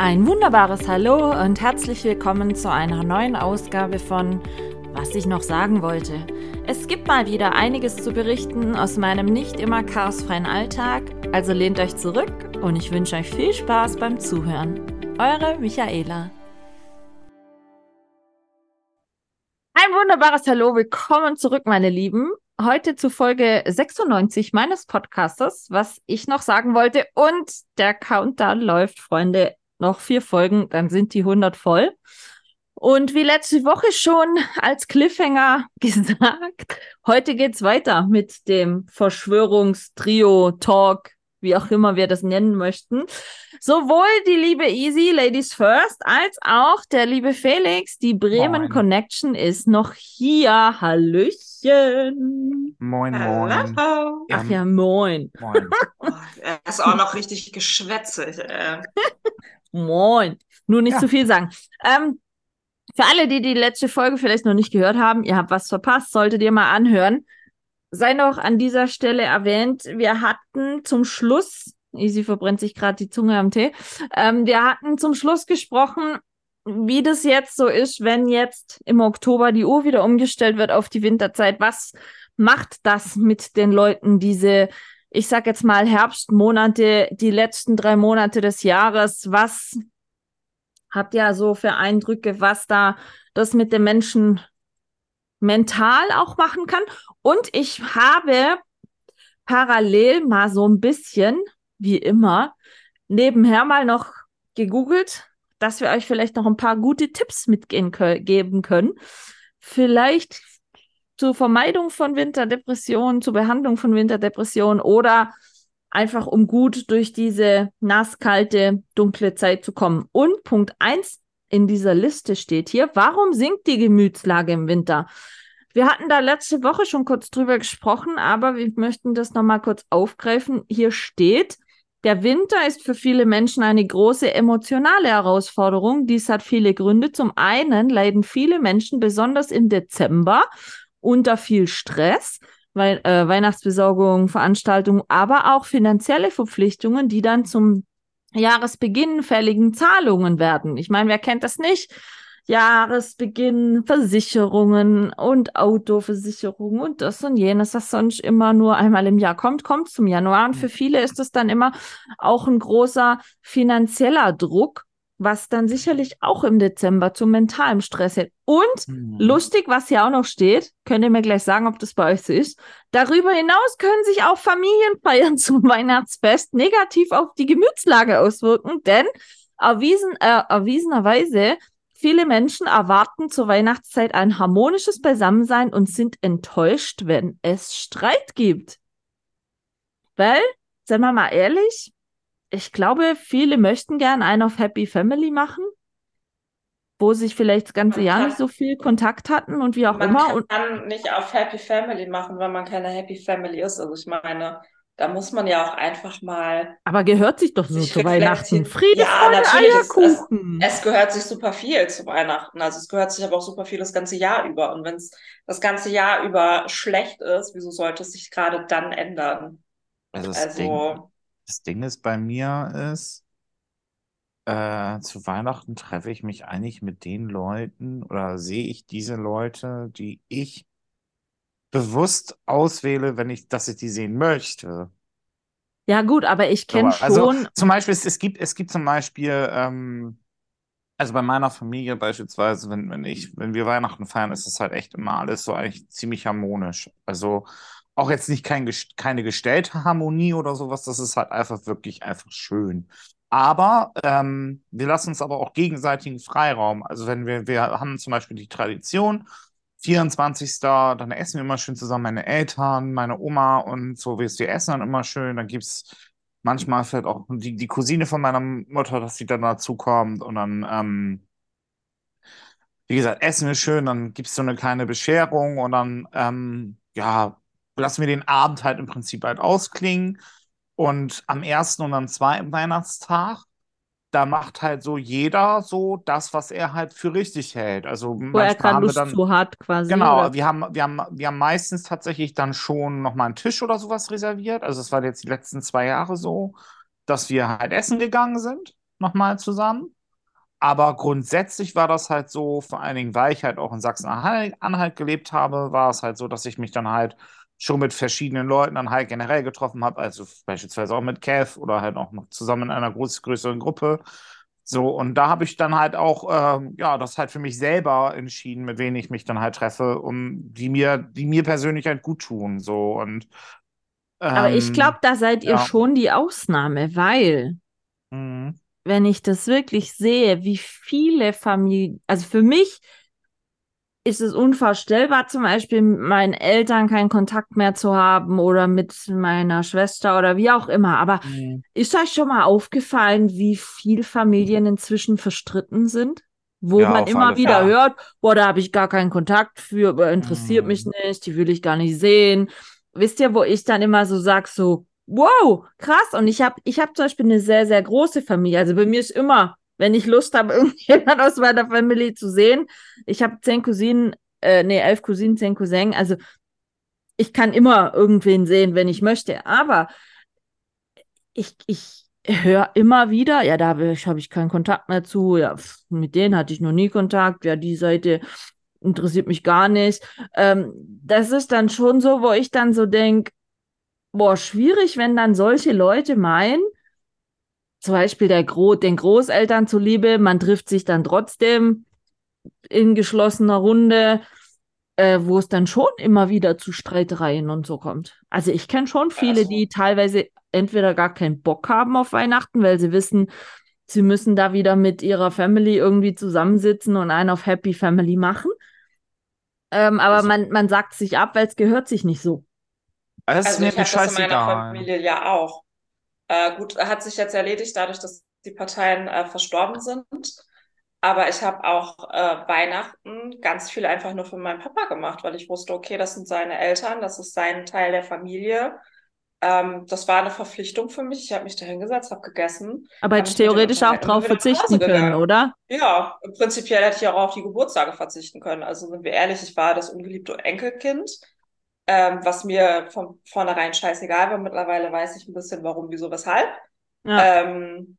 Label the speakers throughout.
Speaker 1: Ein wunderbares Hallo und herzlich willkommen zu einer neuen Ausgabe von Was ich noch sagen wollte. Es gibt mal wieder einiges zu berichten aus meinem nicht immer chaosfreien Alltag, also lehnt euch zurück und ich wünsche euch viel Spaß beim Zuhören. Eure Michaela. Ein wunderbares Hallo, willkommen zurück, meine Lieben. Heute zu Folge 96 meines Podcastes, was ich noch sagen wollte. Und der Countdown läuft, Freunde noch vier Folgen, dann sind die 100 voll. Und wie letzte Woche schon als Cliffhanger gesagt, heute geht's weiter mit dem Verschwörungstrio-Talk, wie auch immer wir das nennen möchten. Sowohl die liebe Easy, Ladies First, als auch der liebe Felix. Die Bremen moin. Connection ist noch hier. Hallöchen.
Speaker 2: Moin, moin.
Speaker 1: Hallo. Ach ja, moin.
Speaker 3: Moin. er ist auch noch richtig geschwätzig.
Speaker 1: Moin. Nur nicht ja. zu viel sagen. Ähm, für alle, die die letzte Folge vielleicht noch nicht gehört haben, ihr habt was verpasst, solltet ihr mal anhören. Sei noch an dieser Stelle erwähnt, wir hatten zum Schluss, Easy verbrennt sich gerade die Zunge am Tee, ähm, wir hatten zum Schluss gesprochen, wie das jetzt so ist, wenn jetzt im Oktober die Uhr wieder umgestellt wird auf die Winterzeit. Was macht das mit den Leuten, diese ich sag jetzt mal Herbstmonate, die letzten drei Monate des Jahres, was habt ihr so für Eindrücke, was da das mit den Menschen mental auch machen kann? Und ich habe parallel mal so ein bisschen, wie immer, nebenher mal noch gegoogelt, dass wir euch vielleicht noch ein paar gute Tipps mitgeben können. Vielleicht zur Vermeidung von Winterdepressionen, zur Behandlung von Winterdepressionen oder einfach um gut durch diese nasskalte, dunkle Zeit zu kommen. Und Punkt eins in dieser Liste steht hier, warum sinkt die Gemütslage im Winter? Wir hatten da letzte Woche schon kurz drüber gesprochen, aber wir möchten das nochmal kurz aufgreifen. Hier steht, der Winter ist für viele Menschen eine große emotionale Herausforderung. Dies hat viele Gründe. Zum einen leiden viele Menschen besonders im Dezember unter viel Stress, weil, äh, Weihnachtsbesorgung, Veranstaltungen, aber auch finanzielle Verpflichtungen, die dann zum Jahresbeginn fälligen Zahlungen werden. Ich meine, wer kennt das nicht? Jahresbeginn, Versicherungen und Autoversicherungen und das und jenes, das sonst immer nur einmal im Jahr kommt, kommt zum Januar. Und für viele ist es dann immer auch ein großer finanzieller Druck was dann sicherlich auch im Dezember zu mentalem Stress hält. Und mhm. lustig, was hier auch noch steht, könnt ihr mir gleich sagen, ob das bei euch so ist. Darüber hinaus können sich auch Familienfeiern zum Weihnachtsfest negativ auf die Gemütslage auswirken, denn erwiesen, äh, erwiesenerweise viele Menschen erwarten zur Weihnachtszeit ein harmonisches Beisammensein und sind enttäuscht, wenn es Streit gibt. Weil, seien wir mal ehrlich, ich glaube, viele möchten gern einen auf Happy Family machen, wo sich vielleicht das ganze man Jahr kann, nicht so viel Kontakt hatten und wie auch
Speaker 3: man
Speaker 1: immer.
Speaker 3: Man kann nicht auf Happy Family machen, wenn man keine Happy Family ist. Also ich meine, da muss man ja auch einfach mal.
Speaker 1: Aber gehört sich doch so zu Weihnachten. Friede, ja, Freude, Eierkuchen.
Speaker 3: Es, es, gehört sich super viel zu Weihnachten. Also es gehört sich aber auch super viel das ganze Jahr über. Und wenn es das ganze Jahr über schlecht ist, wieso sollte es sich gerade dann ändern?
Speaker 2: Also, also das Ding ist bei mir ist, äh, zu Weihnachten treffe ich mich eigentlich mit den Leuten oder sehe ich diese Leute, die ich bewusst auswähle, wenn ich, dass ich die sehen möchte.
Speaker 1: Ja, gut, aber ich kenne also,
Speaker 2: schon. Zum Beispiel, es, es, gibt, es gibt zum Beispiel, ähm, also bei meiner Familie beispielsweise, wenn, wenn ich, wenn wir Weihnachten feiern, ist es halt echt immer alles so eigentlich ziemlich harmonisch. Also auch jetzt nicht kein, keine gestellte Harmonie oder sowas, das ist halt einfach wirklich einfach schön. Aber ähm, wir lassen uns aber auch gegenseitigen Freiraum. Also wenn wir, wir haben zum Beispiel die Tradition, 24. dann essen wir immer schön zusammen, meine Eltern, meine Oma und so, wir essen dann immer schön. Dann gibt es manchmal vielleicht auch die, die Cousine von meiner Mutter, dass sie dann dazukommt und dann, ähm, wie gesagt, essen wir schön, dann gibt es so eine kleine Bescherung und dann, ähm, ja, lassen wir den Abend halt im Prinzip halt ausklingen. Und am ersten und am zweiten Weihnachtstag, da macht halt so jeder so das, was er halt für richtig hält. Also
Speaker 1: Wo er keine Lust dann, zu hat, quasi.
Speaker 2: Genau, wir haben, wir, haben, wir haben meistens tatsächlich dann schon nochmal einen Tisch oder sowas reserviert. Also es war jetzt die letzten zwei Jahre so, dass wir halt essen gegangen sind. nochmal zusammen. Aber grundsätzlich war das halt so, vor allen Dingen, weil ich halt auch in Sachsen-Anhalt gelebt habe, war es halt so, dass ich mich dann halt schon mit verschiedenen Leuten dann halt generell getroffen habe, also beispielsweise auch mit Kev oder halt auch noch zusammen in einer groß, größeren Gruppe. So, und da habe ich dann halt auch, ähm, ja, das halt für mich selber entschieden, mit wem ich mich dann halt treffe, um die mir, die mir persönlich halt gut tun. So, und ähm,
Speaker 1: Aber ich glaube, da seid ihr
Speaker 2: ja.
Speaker 1: schon die Ausnahme, weil
Speaker 2: mhm.
Speaker 1: wenn ich das wirklich sehe, wie viele Familien, also für mich ist es unvorstellbar, zum Beispiel mit meinen Eltern keinen Kontakt mehr zu haben oder mit meiner Schwester oder wie auch immer. Aber
Speaker 2: Mhm.
Speaker 1: ist euch schon mal aufgefallen, wie viel Familien inzwischen verstritten sind? Wo
Speaker 2: Ja,
Speaker 1: man immer wieder
Speaker 2: Fälle.
Speaker 1: hört, boah, da habe ich gar keinen Kontakt für, aber interessiert mich
Speaker 2: Mhm.
Speaker 1: nicht, die will ich gar nicht sehen. Wisst ihr, wo ich dann immer so sag, so, wow, krass. Und ich habe ich hab zum Beispiel eine sehr, sehr große Familie. Also bei mir ist immer, wenn ich Lust habe, irgendjemand aus meiner Familie zu sehen. Ich habe zehn Cousinen, äh, nee, elf Cousinen, zehn Cousins. Also ich kann immer irgendwen sehen, wenn ich möchte. Aber ich, ich höre immer wieder, ja, da habe ich, keinen Kontakt mehr zu. Ja, pf, mit denen hatte ich noch nie Kontakt. Ja, die Seite interessiert mich gar nicht. Ähm, das ist dann schon so, wo ich dann so denke, boah, schwierig, wenn dann solche Leute meinen, zum Beispiel der Gro den Großeltern zuliebe, man trifft sich dann trotzdem in geschlossener Runde, äh, wo es dann schon immer wieder zu Streitereien und so kommt. Also ich kenne schon viele,
Speaker 3: Also-
Speaker 1: die teilweise entweder gar keinen Bock haben auf Weihnachten, weil sie wissen, sie müssen da wieder mit ihrer Family irgendwie zusammensitzen und einen auf Happy Family machen. Ähm, aber
Speaker 3: Also-
Speaker 1: man, man sagt sich ab, weil es gehört sich nicht so.
Speaker 2: Ist
Speaker 3: Also
Speaker 2: mir
Speaker 3: ich habe das in meiner
Speaker 2: scheißegal.
Speaker 3: Familie ja auch. Äh, gut, hat sich jetzt erledigt, dadurch, dass die Parteien äh, verstorben sind. Aber ich habe auch äh, Weihnachten ganz viel einfach nur für meinen Papa gemacht, weil ich wusste, okay, das sind seine Eltern, das ist sein Teil der Familie. Ähm, das war eine Verpflichtung für mich. Ich habe mich da hingesetzt, habe gegessen.
Speaker 1: Aber
Speaker 3: mit denen
Speaker 1: theoretisch auch drauf verzichten können, oder?
Speaker 3: Ja, prinzipiell hätte ich auch auf die Geburtstage verzichten können. Also sind wir ehrlich, ich war das ungeliebte Enkelkind, ähm, was mir von vornherein scheißegal war. Mittlerweile weiß ich ein bisschen, warum, wieso, weshalb.
Speaker 1: Ja.
Speaker 3: Ähm,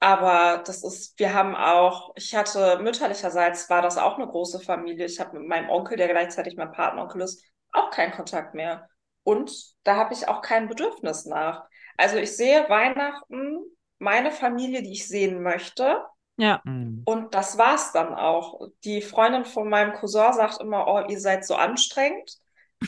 Speaker 3: aber das ist, wir haben auch, ich hatte mütterlicherseits war das auch eine große Familie. Ich habe mit meinem Onkel, der gleichzeitig mein Patenonkel ist, auch keinen Kontakt mehr. Und da habe ich auch kein Bedürfnis nach. Also ich sehe Weihnachten, meine Familie, die ich sehen möchte.
Speaker 1: Ja.
Speaker 2: Mhm.
Speaker 3: Und das war's dann auch. Die Freundin von meinem Cousin sagt immer, oh, ihr seid so anstrengend.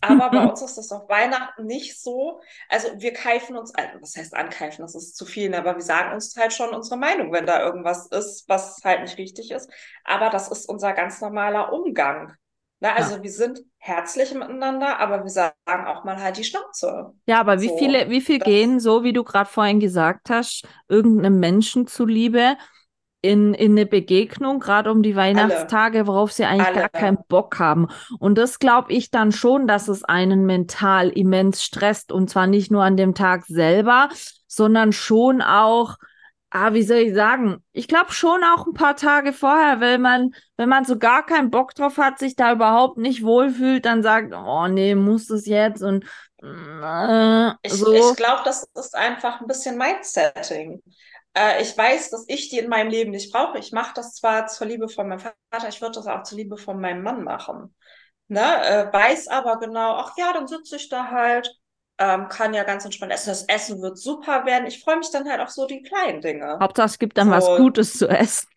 Speaker 3: Aber bei uns ist das auf Weihnachten nicht so. Also wir keifen uns, also was heißt ankeifen, das ist zu viel, ne? aber wir sagen uns halt schon unsere Meinung, wenn da irgendwas ist, was halt nicht richtig ist. Aber das ist unser ganz normaler Umgang. Ne? Also wir sind herzlich miteinander, aber wir sagen auch mal halt die Schnauze.
Speaker 1: Ja, aber wie
Speaker 3: So,
Speaker 1: viele, wie viel gehen, so wie du gerade vorhin gesagt hast, irgendeinem Menschen zuliebe in, in eine Begegnung, gerade um die Weihnachtstage, worauf sie eigentlich gar
Speaker 3: Alle.
Speaker 1: keinen Bock haben. Und das glaube ich dann schon, dass es einen mental immens stresst. Und zwar nicht nur an dem Tag selber, sondern schon auch, ah, wie soll ich sagen? Ich glaube schon auch ein paar Tage vorher, weil man, wenn man so gar keinen Bock drauf hat, sich da überhaupt nicht wohlfühlt, dann sagt, oh nee, muss das jetzt und äh,
Speaker 3: Ich,
Speaker 1: so.
Speaker 3: ich glaube, das ist einfach ein bisschen Mindsetting. Äh, ich weiß, dass ich die in meinem Leben nicht brauche. Ich mache das zwar zur Liebe von meinem Vater, ich würde das auch zur Liebe von meinem Mann machen. Ne? Äh, weiß aber genau, ach ja, dann sitze ich da halt, ähm, kann ja ganz entspannt essen. Das Essen wird super werden. Ich freue mich dann halt auf so die kleinen Dinge.
Speaker 1: Hauptsache, es gibt dann was
Speaker 3: So.
Speaker 1: Gutes zu essen.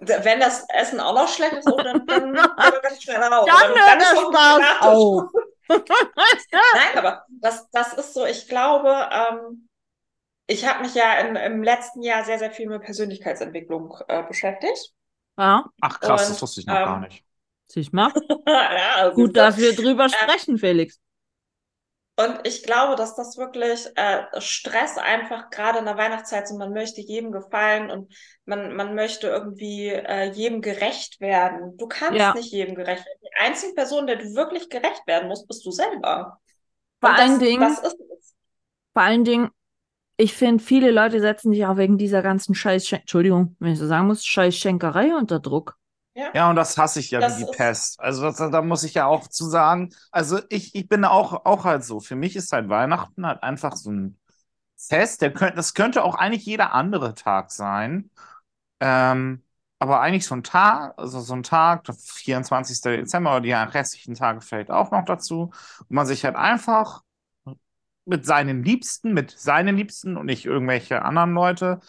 Speaker 3: Wenn das Essen auch noch schlecht ist, oh, dann, dann, dann ich schnell Hause.
Speaker 1: Dann hört
Speaker 3: ist
Speaker 1: der
Speaker 3: auch
Speaker 1: Spaß
Speaker 3: gratis.
Speaker 1: auf.
Speaker 3: Nein, aber das, das ist so, ich glaube, ähm, ich habe mich ja in, im letzten Jahr sehr, sehr viel mit Persönlichkeitsentwicklung äh, beschäftigt.
Speaker 1: Ja,
Speaker 2: Ach krass, das
Speaker 3: Und,
Speaker 2: wusste ich noch gar
Speaker 3: ähm,
Speaker 2: nicht.
Speaker 1: siehst mal.
Speaker 3: ja, also
Speaker 1: Gut, dass wir drüber sprechen, Felix.
Speaker 3: Und ich glaube, dass das wirklich äh, Stress einfach gerade in der Weihnachtszeit so, man möchte jedem gefallen und man, man möchte irgendwie äh, jedem gerecht werden. Du kannst
Speaker 1: Ja.
Speaker 3: nicht jedem gerecht werden. Die einzige Person, der du wirklich gerecht werden musst, bist du selber.
Speaker 1: Vor
Speaker 3: Und
Speaker 1: allen
Speaker 3: das,
Speaker 1: Dingen,
Speaker 3: das ist es.
Speaker 1: vor allen Dingen, ich finde, viele Leute setzen sich auch wegen dieser ganzen Scheiß, Entschuldigung, wenn ich so sagen muss, Scheiß-Schenkerei unter Druck.
Speaker 2: Ja, und das hasse ich ja
Speaker 3: Das
Speaker 2: wie die Pest. Also das, da muss ich ja auch zu sagen, also ich, ich bin auch, auch halt so. Für mich ist halt Weihnachten halt einfach so ein, fest. Der könnt, das könnte auch eigentlich jeder andere Tag sein. Ähm, aber eigentlich so ein Tag, also so ein Tag, der 24. Dezember oder die restlichen Tage vielleicht auch noch dazu, wo man sich halt einfach mit seinen Liebsten, mit seinen Liebsten und nicht irgendwelche anderen Leute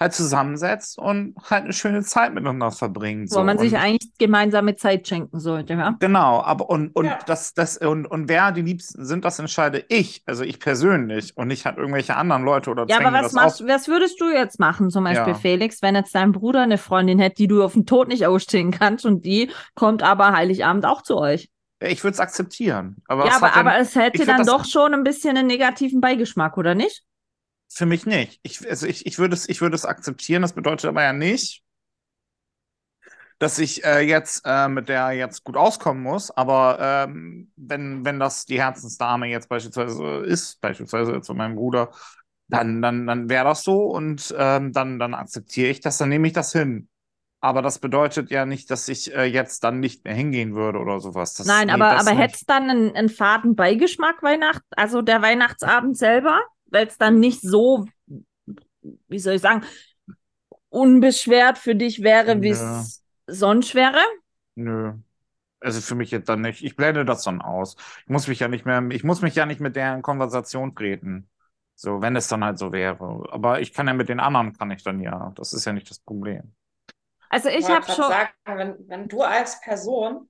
Speaker 2: halt zusammensetzt und halt eine schöne Zeit miteinander verbringt.
Speaker 1: Wo
Speaker 2: so.
Speaker 1: man sich
Speaker 2: und,
Speaker 1: eigentlich gemeinsame Zeit schenken sollte, ja?
Speaker 2: Genau, aber und, und
Speaker 3: Ja.
Speaker 2: das, das, und, und wer die Liebsten sind, das entscheide ich, also ich persönlich und nicht halt irgendwelche anderen Leute oder
Speaker 1: Ja, aber was
Speaker 2: das
Speaker 1: machst, was würdest du jetzt machen, zum Beispiel
Speaker 2: Ja.
Speaker 1: Felix, wenn jetzt dein Bruder eine Freundin hätte, die du auf den Tod nicht ausstehen kannst und die kommt aber Heiligabend auch zu euch?
Speaker 2: Ich würde es akzeptieren. Aber
Speaker 1: ja,
Speaker 2: es
Speaker 1: aber, aber es hätte dann doch schon ein bisschen einen negativen Beigeschmack, oder nicht?
Speaker 2: Für mich nicht. Ich, also ich, ich würde es, ich würde es akzeptieren. Das bedeutet aber ja nicht, dass ich äh, jetzt äh, mit der jetzt gut auskommen muss. Aber ähm, wenn, wenn das die Herzensdame jetzt beispielsweise ist, beispielsweise jetzt von meinem Bruder, dann, dann, dann wäre das so und ähm, dann, dann akzeptiere ich das, dann nehme ich das hin. Aber das bedeutet ja nicht, dass ich äh, jetzt dann nicht mehr hingehen würde oder sowas. Das,
Speaker 1: Nein,
Speaker 2: nee,
Speaker 1: aber, aber hätte es dann einen, einen faden Beigeschmack Weihnacht, also der Weihnachtsabend selber, weil es dann nicht so, wie soll ich sagen, unbeschwert für dich wäre, wie es sonst wäre?
Speaker 2: Nö. Also für mich jetzt dann nicht. Ich blende das dann aus. Ich muss mich ja nicht mehr, ich muss mich ja nicht mit der in Konversation treten. So, wenn es dann halt so wäre. Aber ich kann ja mit den anderen, kann ich dann ja. Das ist ja nicht das Problem.
Speaker 1: Also ich habe schon,
Speaker 3: sagen, wenn, wenn du als Person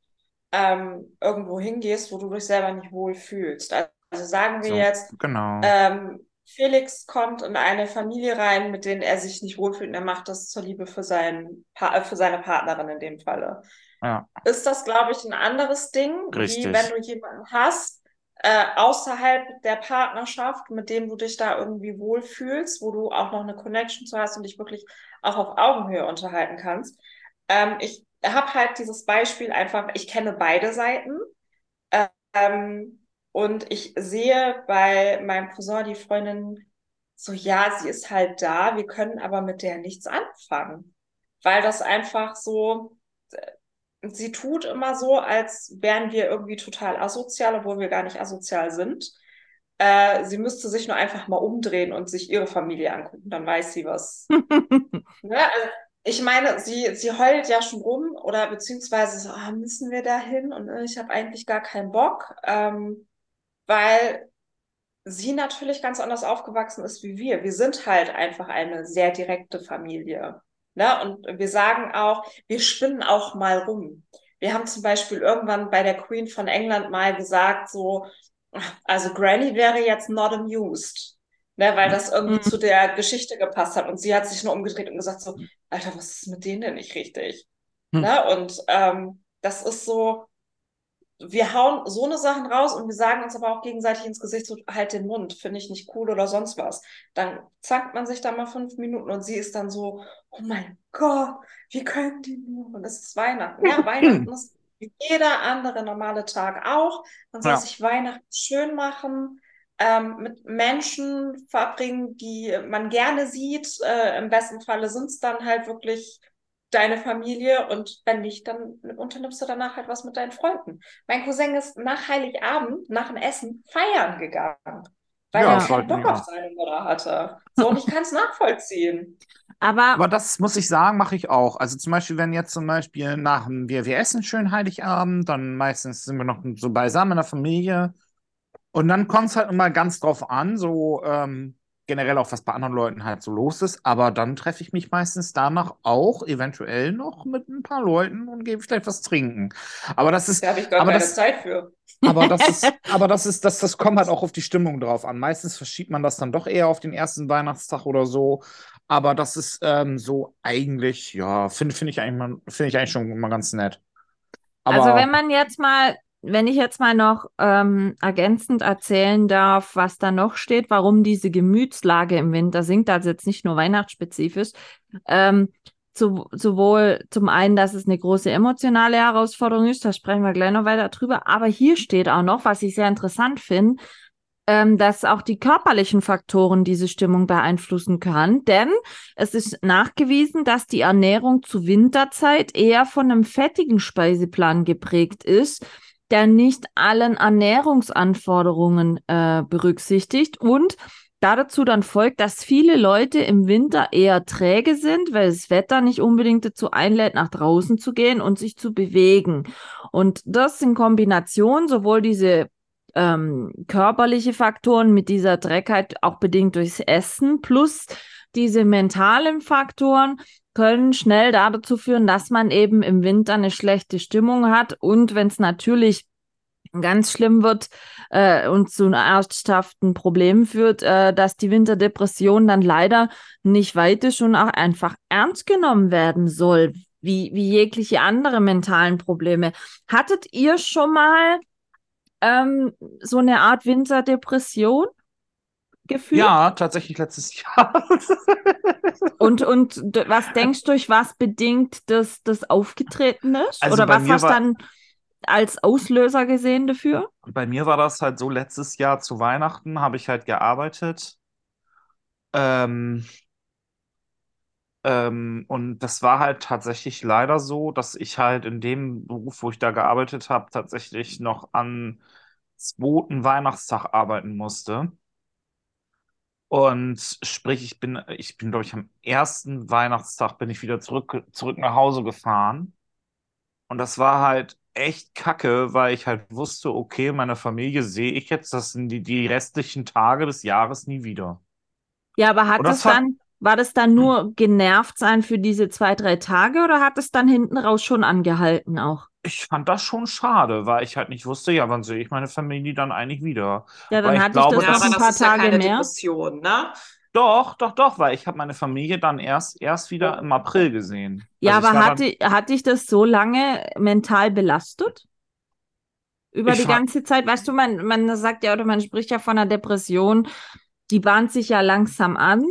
Speaker 3: ähm, irgendwo hingehst, wo du dich selber nicht wohl fühlst. Also sagen wir
Speaker 2: So,
Speaker 3: jetzt,
Speaker 2: genau.
Speaker 3: ähm, Felix kommt in eine Familie rein, mit denen er sich nicht wohlfühlt und er macht das zur Liebe für, seinen pa äh, für seine Partnerin in dem Falle.
Speaker 2: Ja,
Speaker 3: Ist das, glaube ich, ein anderes Ding,
Speaker 2: Richtig.
Speaker 3: wie wenn du jemanden hast, äh, außerhalb der Partnerschaft, mit dem du dich da irgendwie wohlfühlst, wo du auch noch eine Connection zu hast und dich wirklich auch auf Augenhöhe unterhalten kannst. Ähm, ich habe halt dieses Beispiel einfach, ich kenne beide Seiten. Ähm, und ich sehe bei meinem Cousin die Freundin so, ja, sie ist halt da, wir können aber mit der nichts anfangen. Weil das einfach so, äh, sie tut immer so, als wären wir irgendwie total asozial, obwohl wir gar nicht asozial sind. Äh, sie müsste sich nur einfach mal umdrehen und sich ihre Familie angucken, dann weiß sie was. Ne? Also, ich meine, sie, sie heult ja schon rum oder beziehungsweise so, ah, müssen wir da hin? Und äh, ich habe eigentlich gar keinen Bock, ähm, weil sie natürlich ganz anders aufgewachsen ist wie wir. Wir sind halt einfach eine sehr direkte Familie. Ne? Und wir sagen auch, wir spinnen auch mal rum. Wir haben zum Beispiel irgendwann bei der Queen von England mal gesagt, so, also Granny wäre jetzt not amused. Ne, weil das irgendwie
Speaker 1: Mhm.
Speaker 3: zu der Geschichte gepasst hat. Und sie hat sich nur umgedreht und gesagt so, Alter, was ist mit denen denn nicht richtig?
Speaker 2: Hm.
Speaker 3: Ne? Und ähm, das ist so, wir hauen so eine Sachen raus und wir sagen uns aber auch gegenseitig ins Gesicht, so halt den Mund, finde ich nicht cool oder sonst was. Dann zankt man sich da mal fünf Minuten und sie ist dann so, oh mein Gott, wie können die nur? Und es ist Weihnachten. Ja, Weihnachten ist wie jeder andere normale Tag auch. Man soll
Speaker 2: Ja.
Speaker 3: sich Weihnachten schön machen, ähm, mit Menschen verbringen, die man gerne sieht. Äh, Im besten Falle sind es dann halt wirklich deine Familie und wenn nicht, dann unternimmst du danach halt was mit deinen Freunden. Mein Cousin ist nach Heiligabend, nach dem Essen, feiern gegangen, weil
Speaker 2: Ja,
Speaker 3: er keinen
Speaker 2: sollten
Speaker 3: Bock
Speaker 2: wir
Speaker 3: auf
Speaker 2: auch.
Speaker 3: seine Mutter hatte. So, und ich kann es nachvollziehen.
Speaker 1: aber
Speaker 2: Aber das muss ich sagen, mache ich auch. Also zum Beispiel, wenn jetzt zum Beispiel nach dem, wir, wir essen schön Heiligabend, dann meistens sind wir noch so beisammen in der Familie. Und dann kommt es halt immer ganz drauf an, so ähm, generell auch, was bei anderen Leuten halt so los ist. Aber dann treffe ich mich meistens danach auch eventuell noch mit ein paar Leuten und gebe vielleicht was trinken. Aber das ist,
Speaker 3: Da habe ich gar
Speaker 2: Aber
Speaker 3: keine
Speaker 2: das-
Speaker 3: Zeit für.
Speaker 2: aber das ist, aber das ist, das, das kommt halt auch auf die Stimmung drauf an. Meistens verschiebt man das dann doch eher auf den ersten Weihnachtstag oder so. Aber das ist ähm, so eigentlich, ja, finde finde ich eigentlich mal, finde ich eigentlich schon mal ganz nett. Aber
Speaker 1: Also wenn man jetzt mal, wenn ich jetzt mal noch ähm, ergänzend erzählen darf, was da noch steht, warum diese Gemütslage im Winter sinkt, also jetzt nicht nur weihnachtsspezifisch, ähm, zu, sowohl zum einen, dass es eine große emotionale Herausforderung ist, da sprechen wir gleich noch weiter drüber, aber hier steht auch noch, was ich sehr interessant finde, ähm, dass auch die körperlichen Faktoren diese Stimmung beeinflussen kann, denn es ist nachgewiesen, dass die Ernährung zu Winterzeit eher von einem fettigen Speiseplan geprägt ist, der nicht allen Ernährungsanforderungen äh, berücksichtigt und dazu dann folgt, dass viele Leute im Winter eher träge sind, weil das Wetter nicht unbedingt dazu einlädt, nach draußen zu gehen und sich zu bewegen. Und das in Kombination, sowohl diese ähm, körperliche Faktoren mit dieser Dreckheit, auch bedingt durchs Essen, plus diese mentalen Faktoren, können schnell dazu führen, dass man eben im Winter eine schlechte Stimmung hat und wenn es natürlich ganz schlimm wird äh, und zu ernsthaften Problemen führt, äh, dass die Winterdepression dann leider nicht weit ist und auch einfach ernst genommen werden soll, wie, wie jegliche andere mentalen Probleme. Hattet ihr schon mal ähm, so eine Art Winterdepression? Gefühlt?
Speaker 2: Ja, tatsächlich letztes Jahr.
Speaker 1: und, und was denkst du, durch was bedingt das, das aufgetreten ist? Also Oder was hast du dann als Auslöser gesehen dafür?
Speaker 2: Bei mir war das halt so, letztes Jahr zu Weihnachten habe ich halt gearbeitet. Ähm, ähm, und das war halt tatsächlich leider so, dass ich halt in dem Beruf, wo ich da gearbeitet habe, tatsächlich noch am zweiten Weihnachtstag arbeiten musste. Und sprich, ich bin, ich bin, glaube ich, am ersten Weihnachtstag bin ich wieder zurück, zurück nach Hause gefahren. Und das war halt echt kacke, weil ich halt wusste, okay, meine Familie sehe ich jetzt, das sind die, die restlichen Tage des Jahres nie wieder.
Speaker 1: Ja, aber hat es dann, war das dann nur genervt sein für diese zwei, drei Tage oder hat es dann hinten raus schon angehalten auch?
Speaker 2: Ich fand das schon schade, weil ich halt nicht wusste, ja, wann sehe ich meine Familie dann eigentlich wieder.
Speaker 1: Ja, dann hatte ich, glaube, ich das noch ein paar Tage ja mehr.
Speaker 3: Depression, ne?
Speaker 2: Doch, doch, doch, weil ich habe meine Familie dann erst, erst wieder im April gesehen.
Speaker 1: Ja, also aber hatte, hat dich das so lange mental belastet? Über die ganze Zeit, weißt du, man, man sagt ja oder man spricht ja von einer Depression, die bahnt sich ja langsam an.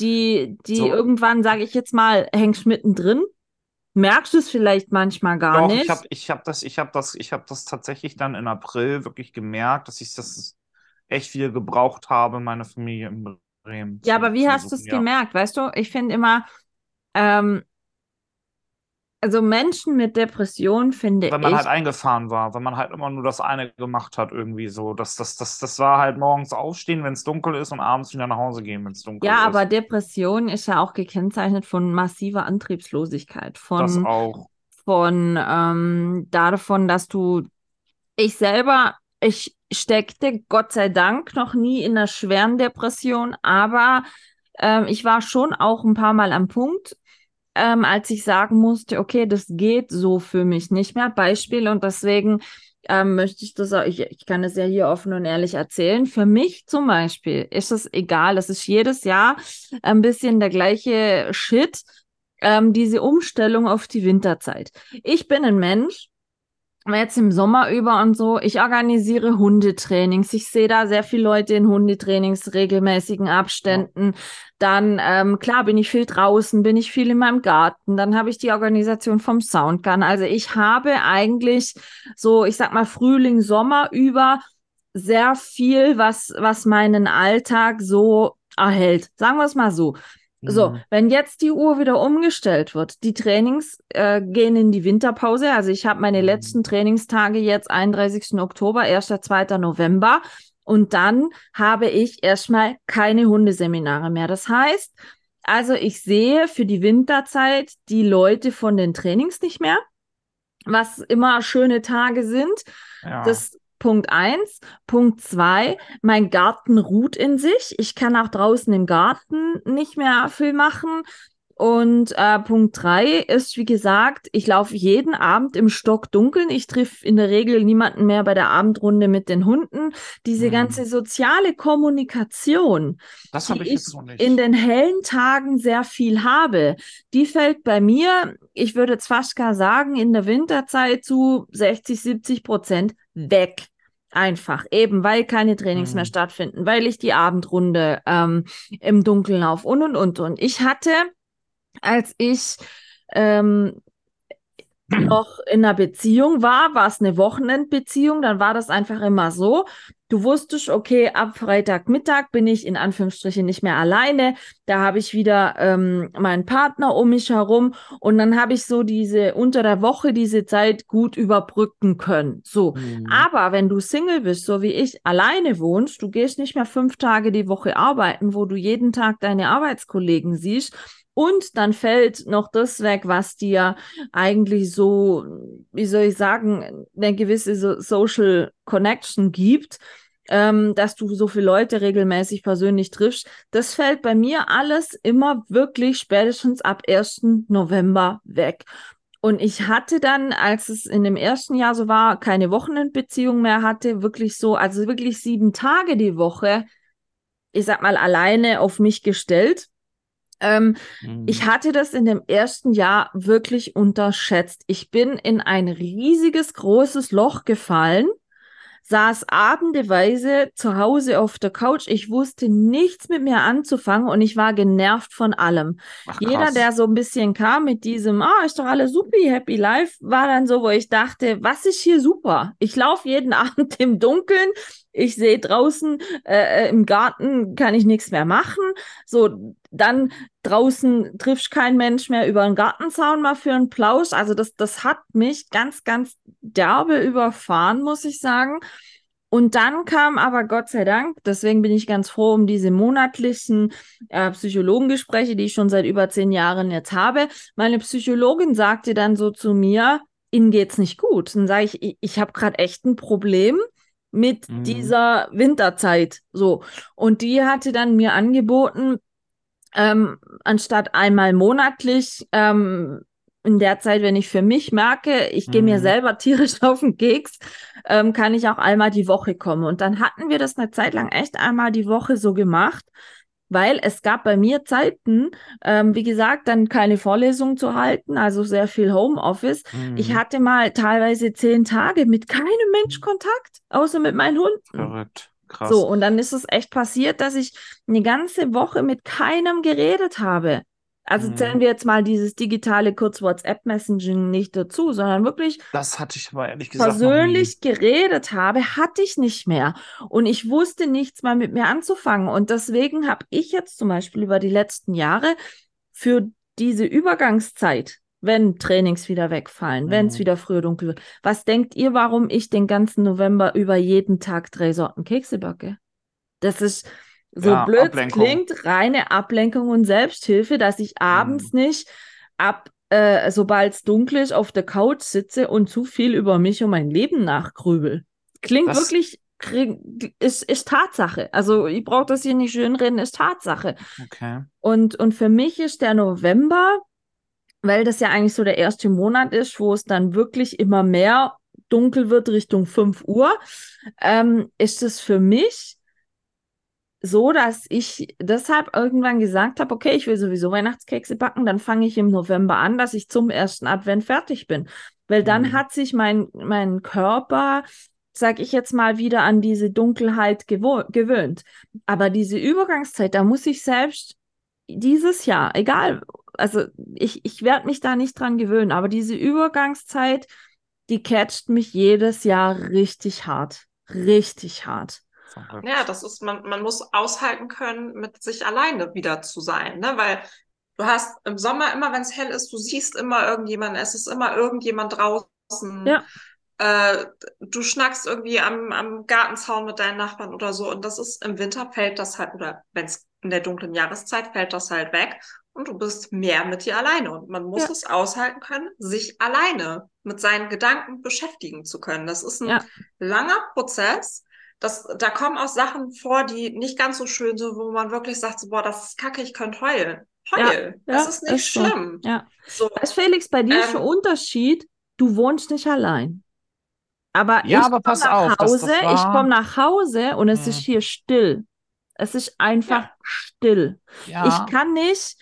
Speaker 1: Die, die so. irgendwann, sage ich jetzt mal, hängst mittendrin. Merkst du es vielleicht manchmal gar Doch, nicht?
Speaker 2: Ich habe ich hab das, ich hab das, ich hab das tatsächlich dann in April wirklich gemerkt, dass ich das echt viel gebraucht habe, meine Familie im Bremen.
Speaker 1: Ja, aber wie hast du es ja. gemerkt? Weißt du, ich finde immer, ähm, also Menschen mit Depressionen finde
Speaker 2: Wenn man
Speaker 1: ich,
Speaker 2: halt eingefahren war, wenn man halt immer nur das eine gemacht hat, irgendwie so. Das, das, das, das war halt morgens aufstehen, wenn es dunkel ist und abends wieder nach Hause gehen, wenn es dunkel
Speaker 1: ja,
Speaker 2: ist.
Speaker 1: Ja, aber Depression ist ja auch gekennzeichnet von massiver Antriebslosigkeit. Von,
Speaker 2: das auch.
Speaker 1: Von ähm, davon, dass du ich selber, ich steckte Gott sei Dank noch nie in einer schweren Depression, aber ähm, ich war schon auch ein paar Mal am Punkt, ähm, als ich sagen musste, okay, das geht so für mich nicht mehr. Beispiel und deswegen ähm, möchte ich das auch, ich, ich kann es ja hier offen und ehrlich erzählen. Für mich zum Beispiel ist es egal, es ist jedes Jahr ein bisschen der gleiche Shit, ähm, diese Umstellung auf die Winterzeit. Ich bin ein Mensch, jetzt im Sommer über und so, ich organisiere Hundetrainings. Ich sehe da sehr viele Leute in Hundetrainings, regelmäßigen Abständen. Dann, ähm, klar, bin ich viel draußen, bin ich viel in meinem Garten. Dann habe ich die Organisation vom Soundgun. Also ich habe eigentlich so, ich sag mal, Frühling, Sommer über sehr viel, was, was meinen Alltag so erhält. Sagen wir es mal so. So, mhm. wenn jetzt die Uhr wieder umgestellt wird, die Trainings äh, gehen in die Winterpause. Also ich habe meine mhm. letzten Trainingstage jetzt 31. Oktober, 1. 2. November. Und dann habe ich erstmal keine Hundeseminare mehr. Das heißt, also ich sehe für die Winterzeit die Leute von den Trainings nicht mehr, was immer schöne Tage sind. Ja. Das Punkt eins. Punkt zwei, mein Garten ruht in sich. Ich kann auch draußen im Garten nicht mehr viel machen. Und äh, Punkt drei ist, wie gesagt, ich laufe jeden Abend im Stock dunkeln. Ich triff in der Regel niemanden mehr bei der Abendrunde mit den Hunden. Diese hm. ganze soziale Kommunikation,
Speaker 2: das die ich, ich so
Speaker 1: in den hellen Tagen sehr viel habe, die fällt bei mir, ich würde jetzt fast gar sagen, in der Winterzeit zu 60, 70 Prozent weg. Einfach, eben weil keine Trainings mhm. mehr stattfinden, weil ich die Abendrunde ähm, im Dunkeln auf und und und. Und ich hatte, als ich ähm, noch in einer Beziehung war, war es eine Wochenendbeziehung, dann war das einfach immer so. Du wusstest, okay, ab Freitagmittag bin ich in Anführungsstrichen nicht mehr alleine. Da habe ich wieder ähm, meinen Partner um mich herum und dann habe ich so diese unter der Woche diese Zeit gut überbrücken können. So, mhm. aber wenn du Single bist, so wie ich, alleine wohnst, du gehst nicht mehr fünf Tage die Woche arbeiten, wo du jeden Tag deine Arbeitskollegen siehst, und dann fällt noch das weg, was dir eigentlich so, wie soll ich sagen, eine gewisse so Social Connection gibt, ähm, dass du so viele Leute regelmäßig persönlich triffst. Das fällt bei mir alles immer wirklich spätestens ab 1. November weg. Und ich hatte dann, als es in dem ersten Jahr so war, keine Wochenendbeziehung mehr hatte, wirklich so, also wirklich sieben Tage die Woche, ich sag mal, alleine auf mich gestellt. Ähm, mhm. Ich hatte das in dem ersten Jahr wirklich unterschätzt. Ich bin in ein riesiges, großes Loch gefallen, saß abendeweise zu Hause auf der Couch. Ich wusste nichts mit mir anzufangen und ich war genervt von allem. Ach, Jeder, der so ein bisschen kam mit diesem, ah, ist doch alles super, happy life, war dann so, wo ich dachte, was ist hier super? Ich laufe jeden Abend im Dunkeln, ich sehe draußen äh, äh, im Garten kann ich nichts mehr machen. So, dann draußen triffst kein Mensch mehr über einen Gartenzaun mal für einen Plausch. Also das, das hat mich ganz, ganz derbe überfahren, muss ich sagen. Und dann kam aber Gott sei Dank, deswegen bin ich ganz froh um diese monatlichen äh, Psychologengespräche, die ich schon seit über zehn Jahren jetzt habe. Meine Psychologin sagte dann so zu mir, Ihnen geht's nicht gut. Dann sage ich, ich, ich habe gerade echt ein Problem mit mhm. dieser Winterzeit. So. Und die hatte dann mir angeboten, ähm, anstatt einmal monatlich, ähm, in der Zeit, wenn ich für mich merke, ich gehe mir mhm. selber tierisch auf den Keks, ähm, kann ich auch einmal die Woche kommen. Und dann hatten wir das eine Zeit lang echt einmal die Woche so gemacht weil es gab bei mir Zeiten, ähm, wie gesagt, dann keine Vorlesung zu halten, also sehr viel Homeoffice. Mhm. Ich hatte mal teilweise zehn Tage mit keinem Mensch Kontakt, außer mit meinen Hunden.
Speaker 2: Verrückt. Krass.
Speaker 1: So, und dann ist es echt passiert, dass ich eine ganze Woche mit keinem geredet habe. Also mhm. zählen wir jetzt mal dieses digitale Kurz-WhatsApp-Messaging nicht dazu, sondern wirklich.
Speaker 2: Das hatte ich aber ehrlich gesagt.
Speaker 1: Persönlich geredet habe, hatte ich nicht mehr. Und ich wusste nichts mal mit mir anzufangen. Und deswegen habe ich jetzt zum Beispiel über die letzten Jahre für diese Übergangszeit, wenn Trainings wieder wegfallen, mhm. wenn es wieder früher dunkel wird, was denkt ihr, warum ich den ganzen November über jeden Tag drei Sorten Kekse backe? Das ist so ja, blöd Ablenkung. klingt, reine Ablenkung und Selbsthilfe, dass ich abends mhm. nicht ab, äh, sobald es dunkel ist, auf der Couch sitze und zu viel über mich und mein Leben nachgrübel. Klingt das wirklich, ist, ist Tatsache. Also ich brauche das hier nicht schönreden, ist Tatsache.
Speaker 2: Okay.
Speaker 1: Und, und für mich ist der November, weil das ja eigentlich so der erste Monat ist, wo es dann wirklich immer mehr dunkel wird Richtung 5 Uhr, ähm, ist es für mich so, dass ich deshalb irgendwann gesagt habe, okay, ich will sowieso Weihnachtskekse backen, dann fange ich im November an, dass ich zum ersten Advent fertig bin. Weil dann mhm. hat sich mein, mein Körper, sag ich jetzt mal, wieder an diese Dunkelheit gewöhnt. Aber diese Übergangszeit, da muss ich selbst dieses Jahr, egal, also ich, ich werde mich da nicht dran gewöhnen, aber diese Übergangszeit, die catcht mich jedes Jahr richtig hart. Richtig hart.
Speaker 3: Ja, das ist, man, man muss aushalten können, mit sich alleine wieder zu sein, ne? Weil du hast im Sommer immer, wenn es hell ist, du siehst immer irgendjemanden, es ist immer irgendjemand draußen.
Speaker 1: Ja.
Speaker 3: Äh, du schnackst irgendwie am, am Gartenzaun mit deinen Nachbarn oder so. Und das ist im Winter fällt das halt, oder wenn es in der dunklen Jahreszeit fällt das halt weg und du bist mehr mit dir alleine. Und man muss ja. es aushalten können, sich alleine mit seinen Gedanken beschäftigen zu können. Das ist ein ja. langer Prozess das, da kommen auch Sachen vor, die nicht ganz so schön sind, wo man wirklich sagt, so, boah, das ist kacke, ich könnte heulen. Heul. Ja, das ja, ist nicht ist schlimm.
Speaker 1: So. Ja. So. Was Felix, bei dir ähm, ist ein Unterschied, du wohnst nicht allein. Aber
Speaker 2: ja, ich komme nach
Speaker 1: auf, Hause, ich komme nach Hause und es hm. ist hier still. Es ist einfach ja. still. Ja. Ich kann nicht,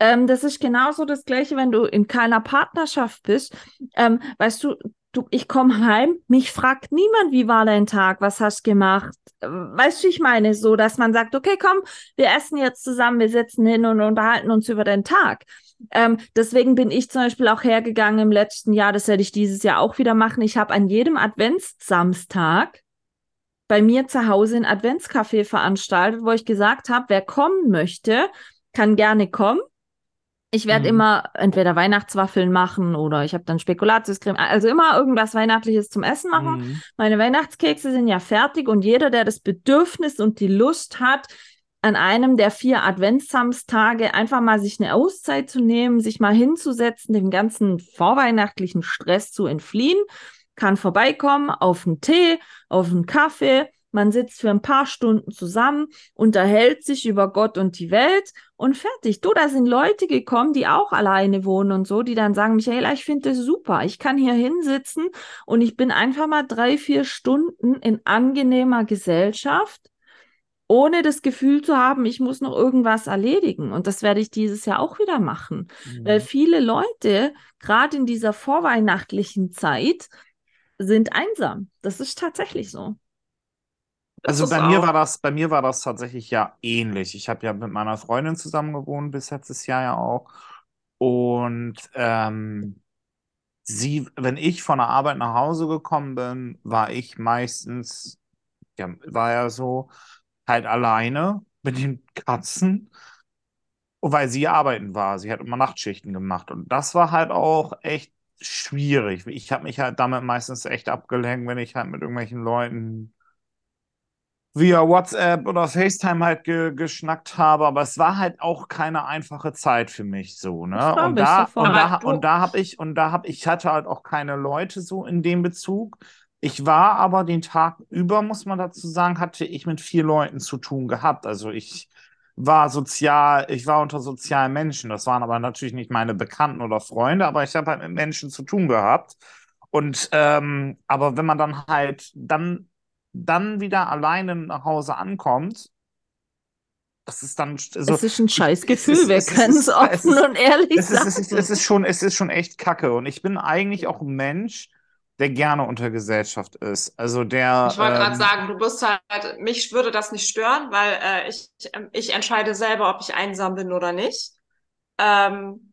Speaker 1: ähm, das ist genauso das Gleiche, wenn du in keiner Partnerschaft bist. Ähm, weißt du, du, ich komme heim, mich fragt niemand, wie war dein Tag, was hast du gemacht? Weißt du, ich meine, so, dass man sagt, okay, komm, wir essen jetzt zusammen, wir sitzen hin und unterhalten uns über den Tag. Ähm, deswegen bin ich zum Beispiel auch hergegangen im letzten Jahr, das werde ich dieses Jahr auch wieder machen. Ich habe an jedem Adventssamstag bei mir zu Hause ein Adventscafé veranstaltet, wo ich gesagt habe, wer kommen möchte, kann gerne kommen. Ich werde
Speaker 2: Mhm.
Speaker 1: immer entweder Weihnachtswaffeln machen oder ich habe dann Spekulatiuscreme, also immer irgendwas Weihnachtliches zum Essen machen.
Speaker 2: Mhm.
Speaker 1: Meine Weihnachtskekse sind ja fertig und jeder, der das Bedürfnis und die Lust hat, an einem der vier Adventssamstage einfach mal sich eine Auszeit zu nehmen, sich mal hinzusetzen, dem ganzen vorweihnachtlichen Stress zu entfliehen, kann vorbeikommen auf einen Tee, auf einen Kaffee. Man sitzt für ein paar Stunden zusammen, unterhält sich über Gott und die Welt und fertig. Du, da sind Leute gekommen, die auch alleine wohnen und so, die dann sagen, Michaela, ich finde das super. Ich kann hier hinsitzen und ich bin einfach mal drei, vier Stunden in angenehmer Gesellschaft, ohne das Gefühl zu haben, ich muss noch irgendwas erledigen. Und das werde ich dieses Jahr auch wieder machen. Weil
Speaker 2: Mhm.
Speaker 1: viele Leute, gerade in dieser vorweihnachtlichen Zeit, sind einsam. Das ist tatsächlich so.
Speaker 2: Also bei mir
Speaker 3: auch.
Speaker 2: war das, bei mir war das tatsächlich ja ähnlich. Ich habe ja mit meiner Freundin zusammen gewohnt bis letztes Jahr ja auch. Und ähm, sie, wenn ich von der Arbeit nach Hause gekommen bin, war ich meistens, ja, war ja so, halt alleine mit den Katzen. Und weil sie arbeiten war, sie hat immer Nachtschichten gemacht. Und das war halt auch echt schwierig. Ich habe mich halt damit meistens echt abgelenkt, wenn ich halt mit irgendwelchen Leuten via WhatsApp oder FaceTime halt ge geschnackt habe, aber es war halt auch keine einfache Zeit für mich so, ne? Und da und da und da habe ich und da habe ich hatte halt auch keine Leute so in dem Bezug. Ich war aber den Tag über, muss man dazu sagen, hatte ich mit vier Leuten zu tun gehabt. Also ich war sozial, ich war unter sozialen Menschen. Das waren aber natürlich nicht meine Bekannten oder Freunde, aber ich habe halt mit Menschen zu tun gehabt. Und ähm, aber wenn man dann halt dann dann wieder alleine nach Hause ankommt, das ist dann also
Speaker 1: es ist ein scheiß Gefühl, wir
Speaker 2: es
Speaker 1: können es
Speaker 2: ist-
Speaker 1: offen und ehrlich
Speaker 2: es ist, es ist,
Speaker 1: sagen.
Speaker 2: es ist schon, es ist schon echt Kacke. Und ich bin eigentlich auch ein Mensch, der gerne unter Gesellschaft ist. Also der.
Speaker 3: Ich wollte gerade
Speaker 2: ähm,
Speaker 3: sagen, du bist halt, mich würde das nicht stören, weil äh, ich, ich entscheide selber, ob ich einsam bin oder nicht. Ähm,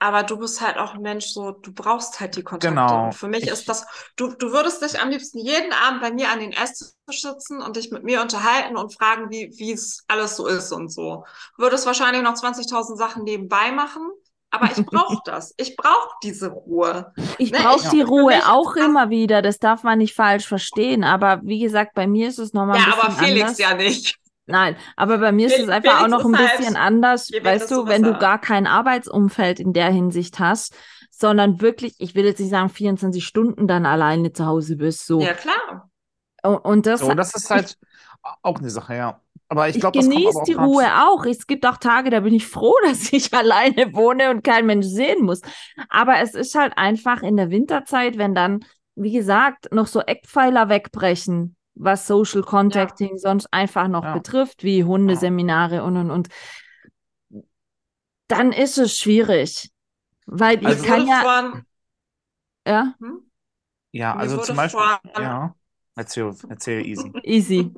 Speaker 3: aber du bist halt auch ein Mensch, so, du brauchst halt die Kontakte.
Speaker 2: Genau.
Speaker 3: Und für mich
Speaker 2: Ich-
Speaker 3: ist das, du, du würdest dich am liebsten jeden Abend bei mir an den Esstisch sitzen und dich mit mir unterhalten und fragen, wie, wie es alles so ist und so. Würdest wahrscheinlich noch 20.000 Sachen nebenbei machen, aber ich brauche das. Ich brauche diese Ruhe.
Speaker 1: Ich
Speaker 3: Ne,
Speaker 1: brauche
Speaker 3: ich-
Speaker 1: die
Speaker 3: für
Speaker 1: Ruhe auch immer wieder, das darf man nicht falsch verstehen. Aber wie gesagt, bei mir ist es nochmal ein
Speaker 3: Ja,
Speaker 1: bisschen
Speaker 3: aber Felix
Speaker 1: anders.
Speaker 3: ja nicht.
Speaker 1: Nein, aber bei mir ist es einfach auch noch ein
Speaker 3: halt-
Speaker 1: bisschen anders, weißt du, wenn du gar kein Arbeitsumfeld in der Hinsicht hast, sondern wirklich, ich will jetzt nicht sagen, 24 Stunden dann alleine zu Hause bist, so.
Speaker 3: Ja, klar.
Speaker 1: Und, und das,
Speaker 2: so, das ist halt auch eine Sache, ja. Aber ich
Speaker 1: ich
Speaker 2: glaube, das kommt
Speaker 1: genieße die Ruhe auch. Es gibt auch Tage, da bin ich froh, dass ich alleine wohne und kein Mensch sehen muss. Aber es ist halt einfach in der Winterzeit, wenn dann, wie gesagt, noch so Eckpfeiler wegbrechen, was Social Contacting sonst einfach noch
Speaker 2: Ja.
Speaker 1: betrifft, wie Hundeseminare und und und, dann ist es schwierig. Weil
Speaker 2: Also-
Speaker 1: ich kann ja,
Speaker 3: vorhin,
Speaker 1: ja,
Speaker 3: hm?
Speaker 2: Ja,
Speaker 3: Mir
Speaker 2: also zum Beispiel.
Speaker 3: vorhin-
Speaker 2: Ja. Erzähl, erzähl easy.
Speaker 1: easy.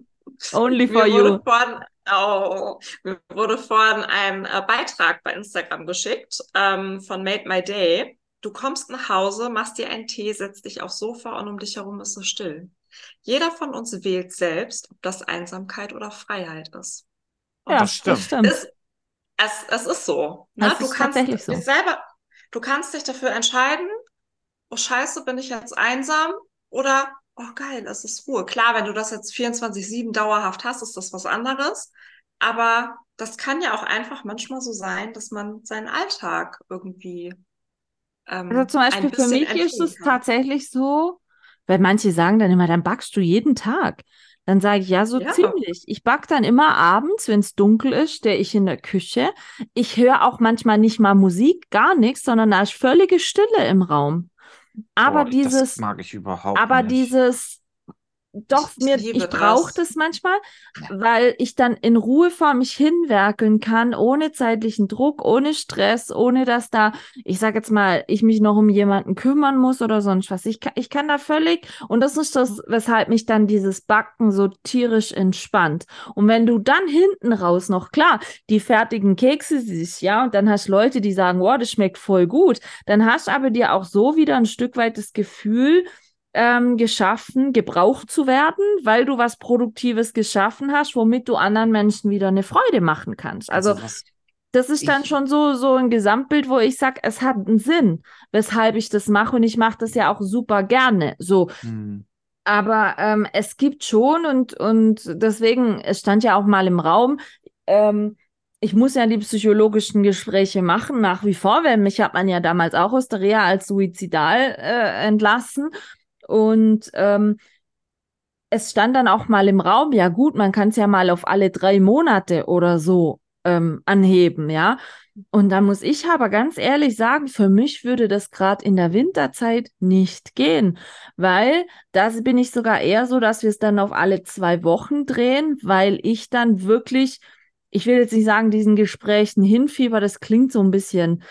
Speaker 1: Only
Speaker 3: Mir
Speaker 1: for you.
Speaker 3: wurde vorhin, oh, mir wurde vorhin ein äh, Beitrag bei Instagram geschickt ähm, von Made My Day. Du kommst nach Hause, machst dir einen Tee, setzt dich aufs Sofa und um dich herum ist es still. Jeder von uns wählt selbst, ob das Einsamkeit oder Freiheit ist. Und
Speaker 1: Ja,
Speaker 2: das stimmt.
Speaker 1: stimmt.
Speaker 3: es, es, es ist so. Ne?
Speaker 1: Das
Speaker 3: du
Speaker 1: ist
Speaker 3: kannst
Speaker 1: tatsächlich so.
Speaker 3: dich selber, du kannst dich dafür entscheiden, oh Scheiße, bin ich jetzt einsam oder oh geil, es ist Ruhe. Klar, wenn du das jetzt 24/7 dauerhaft hast, ist das was anderes. Aber das kann ja auch einfach manchmal so sein, dass man seinen Alltag irgendwie ähm,
Speaker 1: Also zum
Speaker 3: ein
Speaker 1: Beispiel für mich ist es
Speaker 3: kann.
Speaker 1: tatsächlich so, weil manche sagen dann immer, dann backst du jeden Tag. Dann sage ich, ja, so
Speaker 3: Ja.
Speaker 1: ziemlich. Ich back dann immer abends, wenn es dunkel ist, stehe ich in der Küche. Ich höre auch manchmal nicht mal Musik, gar nichts, sondern da ist völlige Stille im Raum. Aber
Speaker 2: Boah,
Speaker 1: dieses,
Speaker 2: Das mag ich überhaupt
Speaker 1: aber
Speaker 2: nicht.
Speaker 1: dieses, doch,
Speaker 3: Ich
Speaker 1: mir, ich brauche
Speaker 3: das.
Speaker 1: manchmal, weil ich dann in Ruhe vor mich hinwerkeln kann, ohne zeitlichen Druck, ohne Stress, ohne dass da, ich sage jetzt mal, ich mich noch um jemanden kümmern muss oder sonst was. Ich kann, ich kann da völlig, und das ist das, weshalb mich dann dieses Backen so tierisch entspannt. Und wenn du dann hinten raus noch, klar, die fertigen Kekse siehst, ja, und dann hast Leute, die sagen, wow, das schmeckt voll gut, dann hast aber dir auch so wieder ein Stück weit das Gefühl, ähm, geschaffen, gebraucht zu werden, weil du was Produktives geschaffen hast, womit du anderen Menschen wieder eine Freude machen kannst. Also,
Speaker 2: Also was
Speaker 1: das ist dann schon so, so ein Gesamtbild, wo ich sage, es hat einen Sinn, weshalb ich das mache und ich mache das ja auch super gerne. So,
Speaker 2: Hm.
Speaker 1: aber ähm, es gibt schon und, und deswegen, es stand ja auch mal im Raum, ähm, ich muss ja die psychologischen Gespräche machen, nach wie vor, weil mich hat man ja damals auch aus der Reha als suizidal äh, entlassen. Und ähm, es stand dann auch mal im Raum, ja gut, man kann es ja mal auf alle drei Monate oder so ähm, anheben, ja. Und da muss ich aber ganz ehrlich sagen, für mich würde das gerade in der Winterzeit nicht gehen, weil da bin ich sogar eher so, dass wir es dann auf alle zwei Wochen drehen, weil ich dann wirklich, ich will jetzt nicht sagen, diesen Gesprächen hinfieber, das klingt so ein bisschen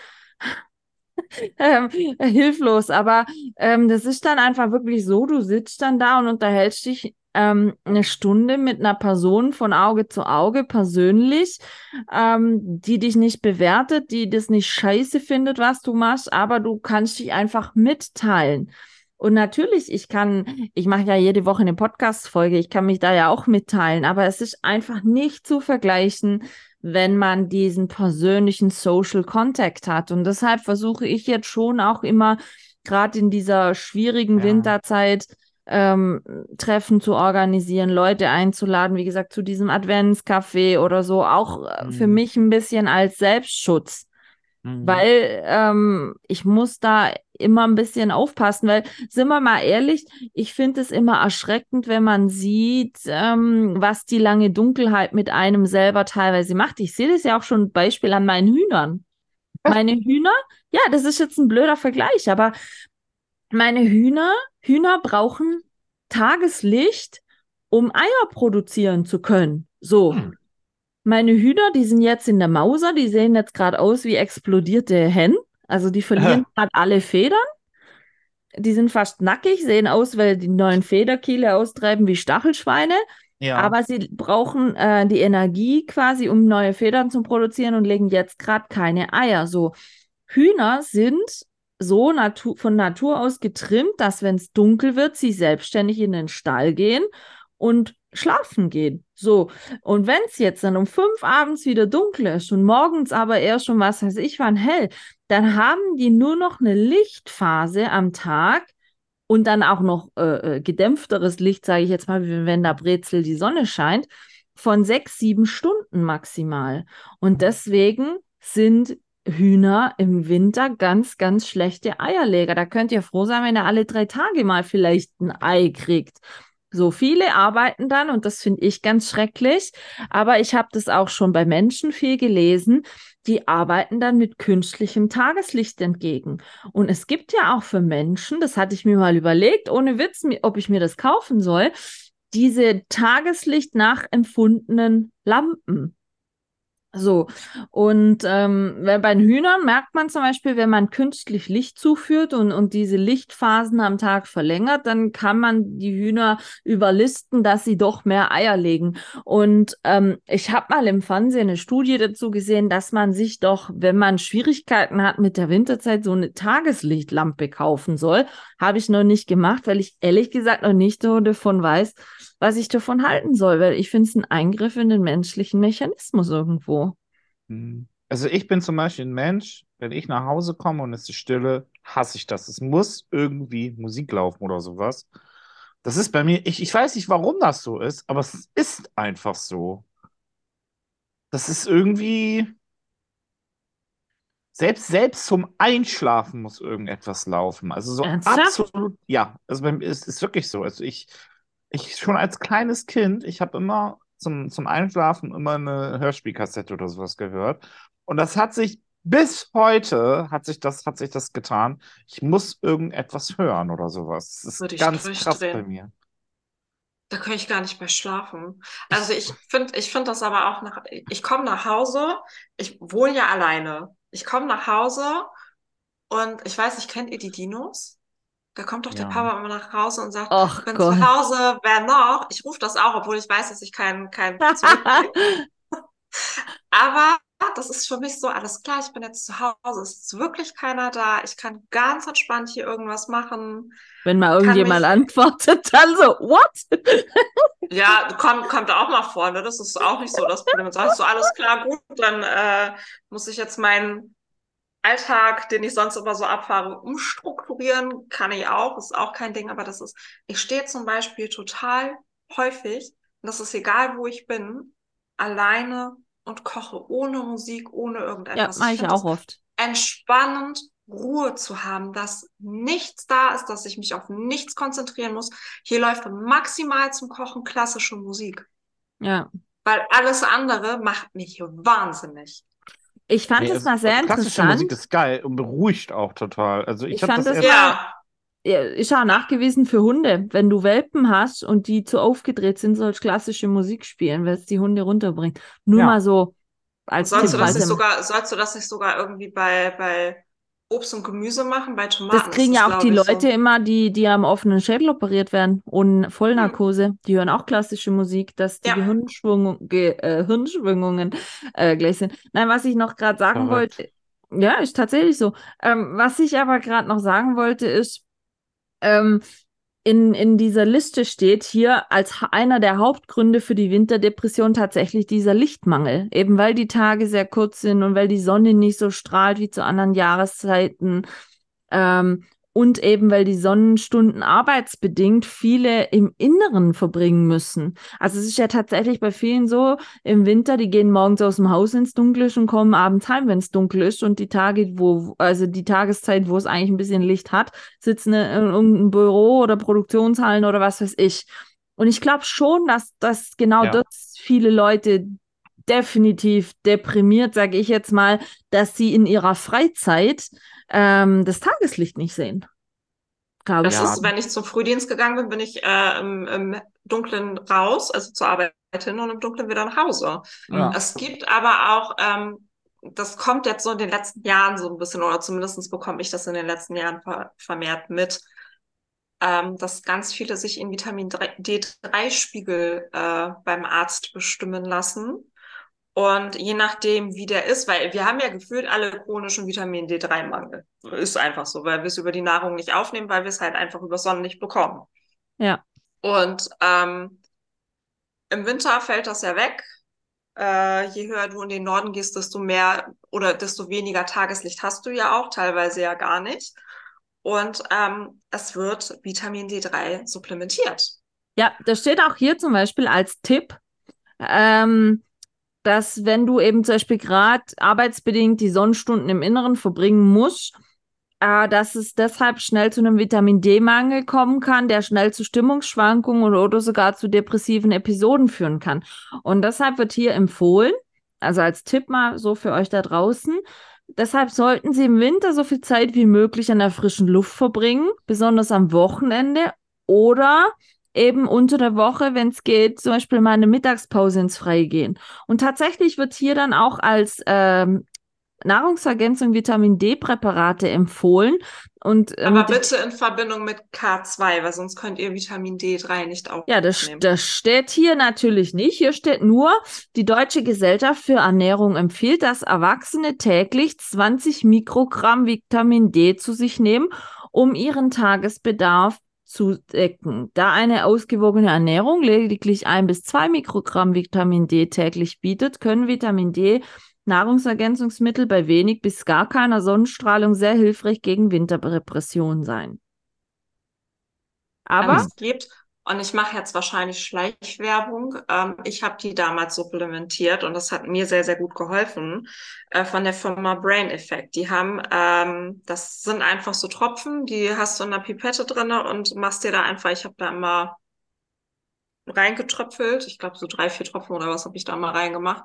Speaker 1: ähm, hilflos, aber ähm, das ist dann einfach wirklich so, du sitzt dann da und unterhältst dich ähm, eine Stunde mit einer Person von Auge zu Auge persönlich, ähm, die dich nicht bewertet, die das nicht scheiße findet, was du machst, aber du kannst dich einfach mitteilen. Und natürlich, ich kann, ich mache ja jede Woche eine Podcast-Folge, ich kann mich da ja auch mitteilen, aber es ist einfach nicht zu vergleichen, wenn man diesen persönlichen Social Contact hat. Und deshalb versuche ich jetzt schon auch immer, gerade in dieser schwierigen
Speaker 2: Ja.
Speaker 1: Winterzeit, ähm, Treffen zu organisieren, Leute einzuladen, wie gesagt, zu diesem Adventscafé oder so, auch äh, für
Speaker 2: Mhm.
Speaker 1: mich ein bisschen als Selbstschutz.
Speaker 2: Mhm.
Speaker 1: Weil ähm, ich muss da immer ein bisschen aufpassen, weil, sind wir mal ehrlich, ich finde es immer erschreckend, wenn man sieht, ähm, was die lange Dunkelheit mit einem selber teilweise macht. Ich sehe das ja auch schon Beispiel an meinen Hühnern. Meine Hühner, ja, das ist jetzt ein blöder Vergleich, aber meine Hühner, Hühner brauchen Tageslicht, um Eier produzieren zu können. So.
Speaker 2: Hm.
Speaker 1: Meine Hühner, die sind jetzt in der Mauser, die sehen jetzt gerade aus wie explodierte Hennen. Also die verlieren gerade alle Federn. Die sind fast nackig, sehen aus, weil die neuen Federkiele austreiben wie Stachelschweine.
Speaker 2: Ja.
Speaker 1: Aber sie brauchen äh, die Energie quasi, um neue Federn zu produzieren und legen jetzt gerade keine Eier. So, Hühner sind so natu von Natur aus getrimmt, dass wenn es dunkel wird, sie selbstständig in den Stall gehen und schlafen gehen. So, und wenn es jetzt dann um fünf abends wieder dunkel ist und morgens aber erst schon was weiß ich wann hell, dann haben die nur noch eine Lichtphase am Tag und dann auch noch äh, äh, gedämpfteres Licht, sage ich jetzt mal, wenn da Brezel die Sonne scheint, von sechs, sieben Stunden maximal. Und deswegen sind Hühner im Winter ganz, ganz schlechte Eierleger. Da könnt ihr froh sein, wenn ihr alle drei Tage mal vielleicht ein Ei kriegt. So viele arbeiten dann und das finde ich ganz schrecklich. Aber ich habe das auch schon bei Menschen viel gelesen. Die arbeiten dann mit künstlichem Tageslicht entgegen. Und es gibt ja auch für Menschen, das hatte ich mir mal überlegt, ohne Witz, ob ich mir das kaufen soll, diese Tageslicht nachempfundenen Lampen. So, und ähm, bei den Hühnern merkt man zum Beispiel, wenn man künstlich Licht zuführt und, und diese Lichtphasen am Tag verlängert, dann kann man die Hühner überlisten, dass sie doch mehr Eier legen. Und ähm, ich habe mal im Fernsehen eine Studie dazu gesehen, dass man sich doch, wenn man Schwierigkeiten hat mit der Winterzeit, so eine Tageslichtlampe kaufen soll. Habe ich noch nicht gemacht, weil ich ehrlich gesagt noch nicht davon weiß, was ich davon halten soll, weil ich finde es ein Eingriff in den menschlichen Mechanismus irgendwo.
Speaker 2: Hm. Also ich bin zum Beispiel ein Mensch, wenn ich nach Hause komme und es ist Stille, hasse ich das. Es muss irgendwie Musik laufen oder sowas. Das ist bei mir, ich, ich weiß nicht, warum das so ist, aber es ist einfach so. Das ist irgendwie, selbst, selbst zum Einschlafen muss irgendetwas laufen. Also so
Speaker 1: Ernsthaft?
Speaker 2: absolut, ja, also bei mir ist, ist wirklich so. Also ich, ich schon als kleines Kind, ich habe immer zum, zum Einschlafen immer eine Hörspielkassette oder sowas gehört. Und das hat sich bis heute hat sich das, hat sich das getan. Ich muss irgendetwas hören oder sowas. Das
Speaker 3: Würde
Speaker 2: ist
Speaker 3: ich
Speaker 2: ganz krass bei mir.
Speaker 3: Da kann ich gar nicht mehr schlafen. Also ich finde, ich finde das aber auch nach, ich komme nach Hause, ich wohne ja alleine. Ich komme nach Hause und ich weiß nicht, kennt ihr die Dinos? Da kommt doch der
Speaker 2: Ja.
Speaker 3: Papa immer nach Hause und sagt, ich bin
Speaker 1: Gott.
Speaker 3: zu Hause, wer noch? Ich rufe das auch, obwohl ich weiß, dass ich keinen keinen zurückkriege. Aber das ist für mich so, alles klar, ich bin jetzt zu Hause, es ist wirklich keiner da, ich kann ganz entspannt hier irgendwas machen.
Speaker 1: Wenn mal irgendjemand mich... antwortet, dann so, what?
Speaker 3: ja, kommt, kommt auch mal vor, ne? das ist auch nicht so das Problem. Dann sagst du, alles klar, gut, dann äh, muss ich jetzt meinen Alltag, den ich sonst immer so abfahre, umstrukturieren, kann ich auch, ist auch kein Ding, aber das ist, ich stehe zum Beispiel total häufig, und das ist egal, wo ich bin, alleine und koche ohne Musik, ohne irgendetwas.
Speaker 1: Ja, mache ich, ich auch oft.
Speaker 3: Entspannend, Ruhe zu haben, dass nichts da ist, dass ich mich auf nichts konzentrieren muss. Hier läuft maximal zum Kochen klassische Musik.
Speaker 1: Ja.
Speaker 3: Weil alles andere macht mich wahnsinnig.
Speaker 1: Ich fand nee, es mal sehr klassische interessant. Klassische
Speaker 2: Musik ist geil und beruhigt auch total. Also ich,
Speaker 1: ich fand das, das ja ist auch nachgewiesen für Hunde. Wenn du Welpen hast und die zu aufgedreht sind, sollst du klassische Musik spielen, weil es die Hunde runterbringt. Nur ja. mal so als
Speaker 3: sollst Tipp, du das nicht sogar, sollst du das nicht sogar irgendwie bei, bei Obst und Gemüse machen, bei Tomaten?
Speaker 1: Das kriegen ja auch die Leute so. immer, die, die am offenen Schädel operiert werden und Vollnarkose. Hm. Die hören auch klassische Musik, dass die ja. Gehirnschwung, Ge äh, Hirnschwingungen äh, gleich sind. Nein, was ich noch gerade sagen Verrückt. wollte, ja, ist tatsächlich so. Ähm, was ich aber gerade noch sagen wollte, ist, ähm, in, in dieser Liste steht hier als einer der Hauptgründe für die Winterdepression tatsächlich dieser Lichtmangel. Eben weil die Tage sehr kurz sind und weil die Sonne nicht so strahlt wie zu anderen Jahreszeiten. Ähm, und eben weil die Sonnenstunden arbeitsbedingt viele im Inneren verbringen müssen. Also es ist ja tatsächlich bei vielen so im Winter, die gehen morgens aus dem Haus ins Dunkel und kommen abends heim, wenn es dunkel ist und die Tage, wo, also die Tageszeit, wo es eigentlich ein bisschen Licht hat, sitzen in irgendeinem Büro oder Produktionshallen oder was weiß ich. Und ich glaube schon, dass, dass genau ja. das viele Leute definitiv deprimiert, sage ich jetzt mal, dass sie in ihrer Freizeit ähm, das Tageslicht nicht sehen.
Speaker 3: Glaube das ist, wenn ich zum Frühdienst gegangen bin, bin ich äh, im, im Dunklen raus, also zur Arbeit hin und im Dunklen wieder nach Hause. Ja. Es gibt aber auch, ähm, das kommt jetzt so in den letzten Jahren so ein bisschen, oder zumindest bekomme ich das in den letzten Jahren ver vermehrt mit, ähm, dass ganz viele sich in Vitamin D3-Spiegel äh, beim Arzt bestimmen lassen. Und je nachdem, wie der ist, weil wir haben ja gefühlt alle chronischen Vitamin D3-Mangel. Ist einfach so, weil wir es über die Nahrung nicht aufnehmen, weil wir es halt einfach über Sonnenlicht bekommen.
Speaker 1: Ja.
Speaker 3: Und ähm, im Winter fällt das ja weg. Äh, je höher du in den Norden gehst, desto mehr oder desto weniger Tageslicht hast du ja auch, teilweise ja gar nicht. Und ähm, es wird Vitamin D3 supplementiert.
Speaker 1: Ja, das steht auch hier zum Beispiel als Tipp. Ähm, dass wenn du eben zum Beispiel gerade arbeitsbedingt die Sonnenstunden im Inneren verbringen musst, äh, dass es deshalb schnell zu einem Vitamin D-Mangel kommen kann, der schnell zu Stimmungsschwankungen oder, oder sogar zu depressiven Episoden führen kann. Und deshalb wird hier empfohlen, also als Tipp mal so für euch da draußen, Deshalb sollten Sie im Winter so viel Zeit wie möglich an der frischen Luft verbringen, besonders am Wochenende oder eben unter der Woche, wenn es geht, zum Beispiel mal eine Mittagspause ins Freie gehen. Und tatsächlich wird hier dann auch als ähm, Nahrungsergänzung Vitamin D-Präparate empfohlen. Und,
Speaker 3: ähm, Aber bitte in Verbindung mit K2, weil sonst könnt ihr Vitamin D3 nicht aufnehmen.
Speaker 1: Ja, das, das steht hier natürlich nicht. Hier steht nur, die Deutsche Gesellschaft für Ernährung empfiehlt, dass Erwachsene täglich 20 Mikrogramm Vitamin D zu sich nehmen, um ihren Tagesbedarf zu decken. Da eine ausgewogene Ernährung lediglich ein bis zwei Mikrogramm Vitamin D täglich bietet, können Vitamin D Nahrungsergänzungsmittel bei wenig bis gar keiner Sonnenstrahlung sehr hilfreich gegen Winterrepression sein.
Speaker 3: Aber es gibt und ich mache jetzt wahrscheinlich Schleichwerbung. Ähm, ich habe die damals supplementiert und das hat mir sehr, sehr gut geholfen äh, von der Firma Brain Effect. Die haben, ähm, das sind einfach so Tropfen, die hast du in der Pipette drinne und machst dir da einfach, ich habe da immer reingetröpfelt. Ich glaube, so drei, vier Tropfen oder was habe ich da mal reingemacht.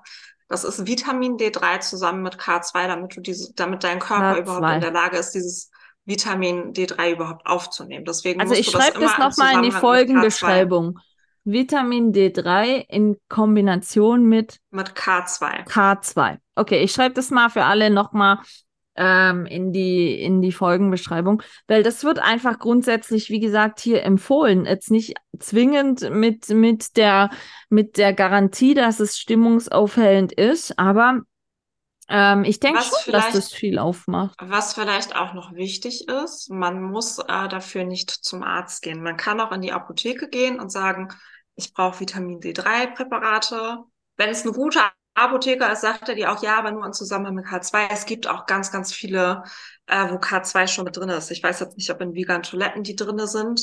Speaker 3: Das ist Vitamin D3 zusammen mit K2, damit du diese, damit dein Körper K2. überhaupt in der Lage ist, dieses Vitamin D3 überhaupt aufzunehmen. Deswegen
Speaker 1: also ich schreibe das, das nochmal in die Folgenbeschreibung. Vitamin D3 in Kombination mit
Speaker 3: mit K2.
Speaker 1: K2. Okay, ich schreibe das mal für alle nochmal ähm, in die in die Folgenbeschreibung, weil das wird einfach grundsätzlich, wie gesagt, hier empfohlen. Jetzt nicht zwingend mit mit der mit der Garantie, dass es stimmungsaufhellend ist, aber Ähm, ich denke schon, dass das viel aufmacht.
Speaker 3: Was vielleicht auch noch wichtig ist, man muss äh, dafür nicht zum Arzt gehen. Man kann auch in die Apotheke gehen und sagen, ich brauche Vitamin D3-Präparate. Wenn es eine gute Apotheker ist, sagt er dir auch, ja, aber nur im Zusammenhang mit K2. Es gibt auch ganz, ganz viele, äh, wo K2 schon mit drin ist. Ich weiß jetzt nicht, ob in vegan Toiletten die drin sind.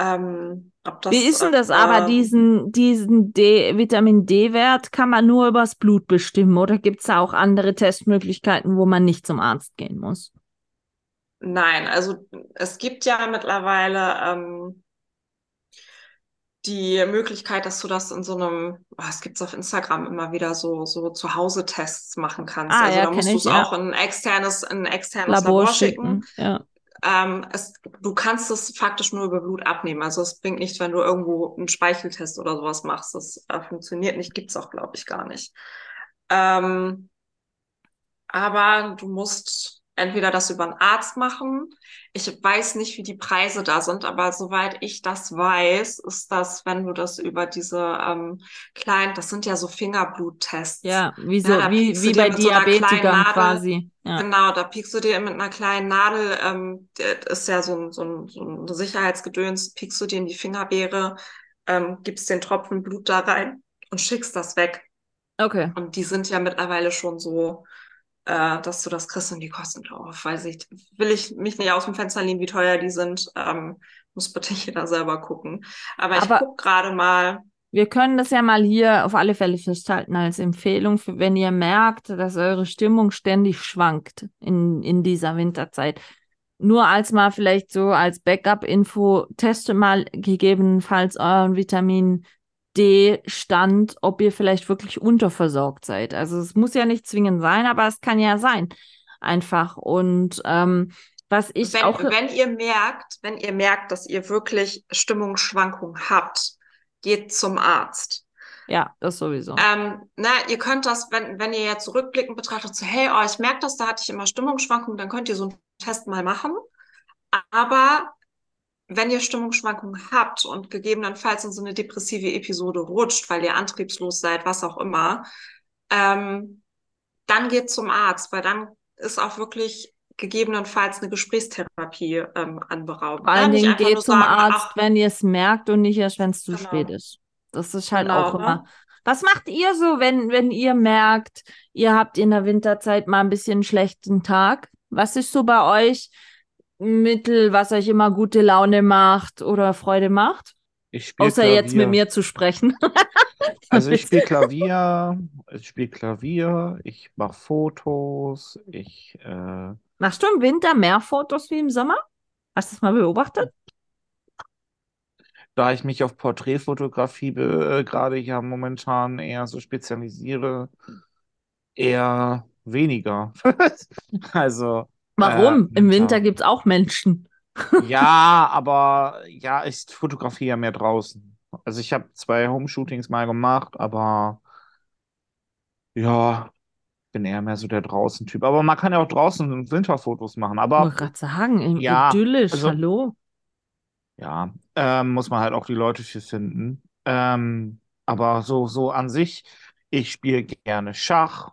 Speaker 3: Ähm, das,
Speaker 1: Wie ist denn das
Speaker 3: äh,
Speaker 1: aber, diesen, diesen D, Vitamin D-Wert kann man nur übers Blut bestimmen oder gibt es da auch andere Testmöglichkeiten, wo man nicht zum Arzt gehen muss?
Speaker 3: Nein, also es gibt ja mittlerweile ähm, die Möglichkeit, dass du das in so einem, oh, es gibt's auf Instagram immer wieder so, so Zuhause-Tests machen kannst.
Speaker 1: Ah,
Speaker 3: also
Speaker 1: ja,
Speaker 3: da musst du es
Speaker 1: ja.
Speaker 3: auch in ein externes, in ein externes
Speaker 1: Labor
Speaker 3: Labor schicken.
Speaker 1: schicken. Ja.
Speaker 3: Ähm, es, du kannst es faktisch nur über Blut abnehmen. Also es bringt nichts, wenn du irgendwo einen Speicheltest oder sowas machst. Das äh, funktioniert nicht, gibt's auch, glaube ich, gar nicht. Ähm, aber du musst entweder das über einen Arzt machen. Ich weiß nicht, wie die Preise da sind, aber soweit ich das weiß, ist das, wenn du das über diese ähm, kleinen, das sind ja so Fingerbluttests.
Speaker 1: Ja, wie, so,
Speaker 3: Ja,
Speaker 1: wie, wie bei
Speaker 3: so
Speaker 1: Diabetikern
Speaker 3: Nadel-
Speaker 1: quasi. Ja.
Speaker 3: Genau, da piekst du dir mit einer kleinen Nadel, ähm, das ist ja so ein, so ein, so ein Sicherheitsgedöns, piekst du dir in die Fingerbeere, ähm, gibst den Tropfen Blut da rein und schickst das weg.
Speaker 1: Okay.
Speaker 3: Und die sind ja mittlerweile schon so, äh, dass du das kriegst und die kosten, ich, weiß ich, will ich mich nicht aus dem Fenster lehnen, wie teuer die sind. Ähm, muss bitte jeder selber gucken. Aber ich
Speaker 1: Aber-
Speaker 3: guck gerade mal,
Speaker 1: Wir können das ja mal hier auf alle Fälle festhalten als Empfehlung, für, wenn ihr merkt, dass eure Stimmung ständig schwankt in, in dieser Winterzeit. Nur als mal vielleicht so als Backup-Info, teste mal gegebenenfalls euren Vitamin D-Stand, ob ihr vielleicht wirklich unterversorgt seid. Also es muss ja nicht zwingend sein, aber es kann ja sein. Einfach. Und ähm, was ich
Speaker 3: wenn,
Speaker 1: auch.
Speaker 3: wenn ihr merkt, wenn ihr merkt, dass ihr wirklich Stimmungsschwankungen habt, geht zum Arzt.
Speaker 1: Ja, das sowieso.
Speaker 3: Ähm, na, ihr könnt das, wenn, wenn ihr jetzt zurückblickend betrachtet, so, hey, oh, ich merke das, da hatte ich immer Stimmungsschwankungen, dann könnt ihr so einen Test mal machen. Aber wenn ihr Stimmungsschwankungen habt und gegebenenfalls in so eine depressive Episode rutscht, weil ihr antriebslos seid, was auch immer, ähm, dann geht zum Arzt, weil dann ist auch wirklich gegebenenfalls eine Gesprächstherapie ähm, anberaumt.
Speaker 1: Vor allen
Speaker 3: Ja, nicht
Speaker 1: Dingen geht zum
Speaker 3: sagen,
Speaker 1: Arzt,
Speaker 3: ach,
Speaker 1: wenn ihr es merkt und nicht erst, wenn es zu
Speaker 3: Genau.
Speaker 1: spät ist. Das ist halt
Speaker 3: Genau,
Speaker 1: auch
Speaker 3: ne?
Speaker 1: immer. Was macht ihr so, wenn, wenn ihr merkt, ihr habt in der Winterzeit mal ein bisschen einen schlechten Tag? Was ist so bei euch Mittel, was euch immer gute Laune macht oder Freude macht? Außer jetzt mit
Speaker 2: Klavier.
Speaker 1: mir zu sprechen.
Speaker 2: Also ich spiele Klavier, ich spiele Klavier, ich mache Fotos, ich äh,
Speaker 1: Machst du im Winter mehr Fotos wie im Sommer? Hast du das mal beobachtet?
Speaker 2: da ich mich auf Porträtfotografie äh, gerade ja momentan eher so spezialisiere, eher weniger. Also
Speaker 1: Warum?
Speaker 2: Äh,
Speaker 1: Im
Speaker 2: Winter.
Speaker 1: Gibt es auch Menschen.
Speaker 2: ja, aber ja, ich fotografiere ja mehr draußen. Also ich habe zwei Homeshootings mal gemacht, aber ja, bin eher mehr so der Draußen-Typ. Aber man kann ja auch draußen Winterfotos machen.
Speaker 1: Ich
Speaker 2: Aber
Speaker 1: wollte gerade sagen,
Speaker 2: Ja,
Speaker 1: idyllisch,
Speaker 2: also-
Speaker 1: hallo.
Speaker 2: Ja, ähm, muss man halt auch die Leute für finden. Ähm, aber so, so an sich, ich spiele gerne Schach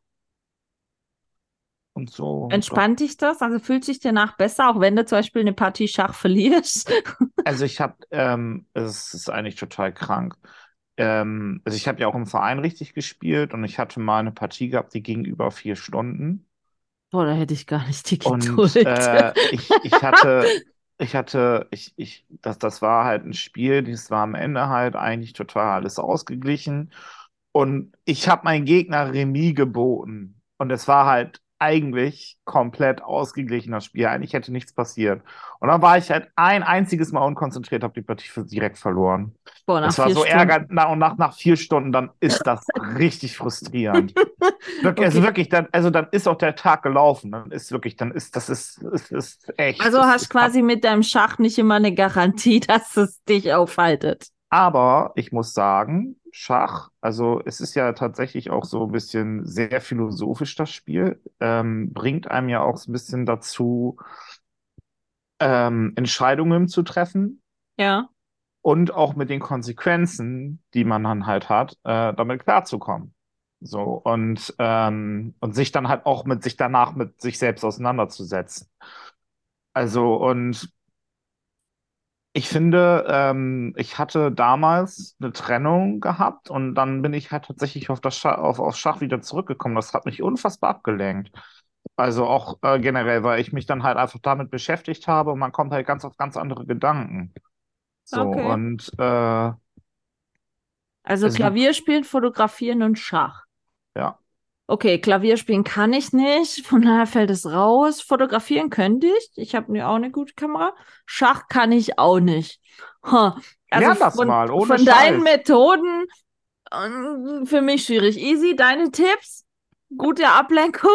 Speaker 2: und so.
Speaker 1: Entspannt dich das? Also fühlt sich danach besser, auch wenn du zum Beispiel eine Partie Schach verlierst?
Speaker 2: Also ich habe, ähm, es ist eigentlich total krank. Ähm, also ich habe ja auch im Verein richtig gespielt und ich hatte mal eine Partie gehabt, die ging über vier Stunden.
Speaker 1: Boah, da hätte ich gar nicht die
Speaker 2: Und
Speaker 1: Geduld.
Speaker 2: äh, ich, ich hatte, ich hatte, ich, ich, das, das war halt ein Spiel, das war am Ende halt eigentlich total alles ausgeglichen. Und ich habe meinen Gegner Remis geboten. Und es war halt eigentlich komplett ausgeglichen, das Spiel. Eigentlich hätte nichts passiert. Und dann war ich halt ein einziges Mal unkonzentriert, habe die Partie direkt verloren.
Speaker 1: Boah, nach
Speaker 2: Das war so. Na, und nach, nach vier Stunden, dann ist das richtig frustrierend. Wirklich, Also
Speaker 1: Okay.
Speaker 2: wirklich, dann, also dann ist auch der Tag gelaufen. Dann ist wirklich, dann ist, das ist, ist, ist echt.
Speaker 1: Also hast quasi mit deinem Schach nicht immer eine Garantie, dass es dich aufhaltet.
Speaker 2: Aber ich muss sagen, Schach, also es ist ja tatsächlich auch so ein bisschen sehr philosophisch, das Spiel, ähm, bringt einem ja auch so ein bisschen dazu, ähm, Entscheidungen zu treffen
Speaker 1: Ja.
Speaker 2: und auch mit den Konsequenzen, die man dann halt hat, äh, damit klarzukommen. So, und, ähm, und sich dann halt auch mit sich danach mit sich selbst auseinanderzusetzen. Also, und ich finde, ähm, ich hatte damals eine Trennung gehabt und dann bin ich halt tatsächlich auf das Schach, auf, auf Schach wieder zurückgekommen. Das hat mich unfassbar abgelenkt. Also auch äh, generell, weil ich mich dann halt einfach damit beschäftigt habe und man kommt halt ganz auf ganz andere Gedanken. So,
Speaker 1: Okay.
Speaker 2: und äh,
Speaker 1: Also
Speaker 2: Also du-
Speaker 1: Klavier spielen, fotografieren und Schach.
Speaker 2: ja.
Speaker 1: Okay, Klavier spielen kann ich nicht, von daher fällt es raus. Fotografieren könnte ich. Ich habe ja auch eine gute Kamera. Schach kann ich auch nicht. Ha. Also
Speaker 2: Lern das
Speaker 1: von,
Speaker 2: mal, ohne
Speaker 1: von deinen
Speaker 2: Scheiß.
Speaker 1: Methoden ähm, für mich schwierig. Easy, deine Tipps? Gute Ablenkung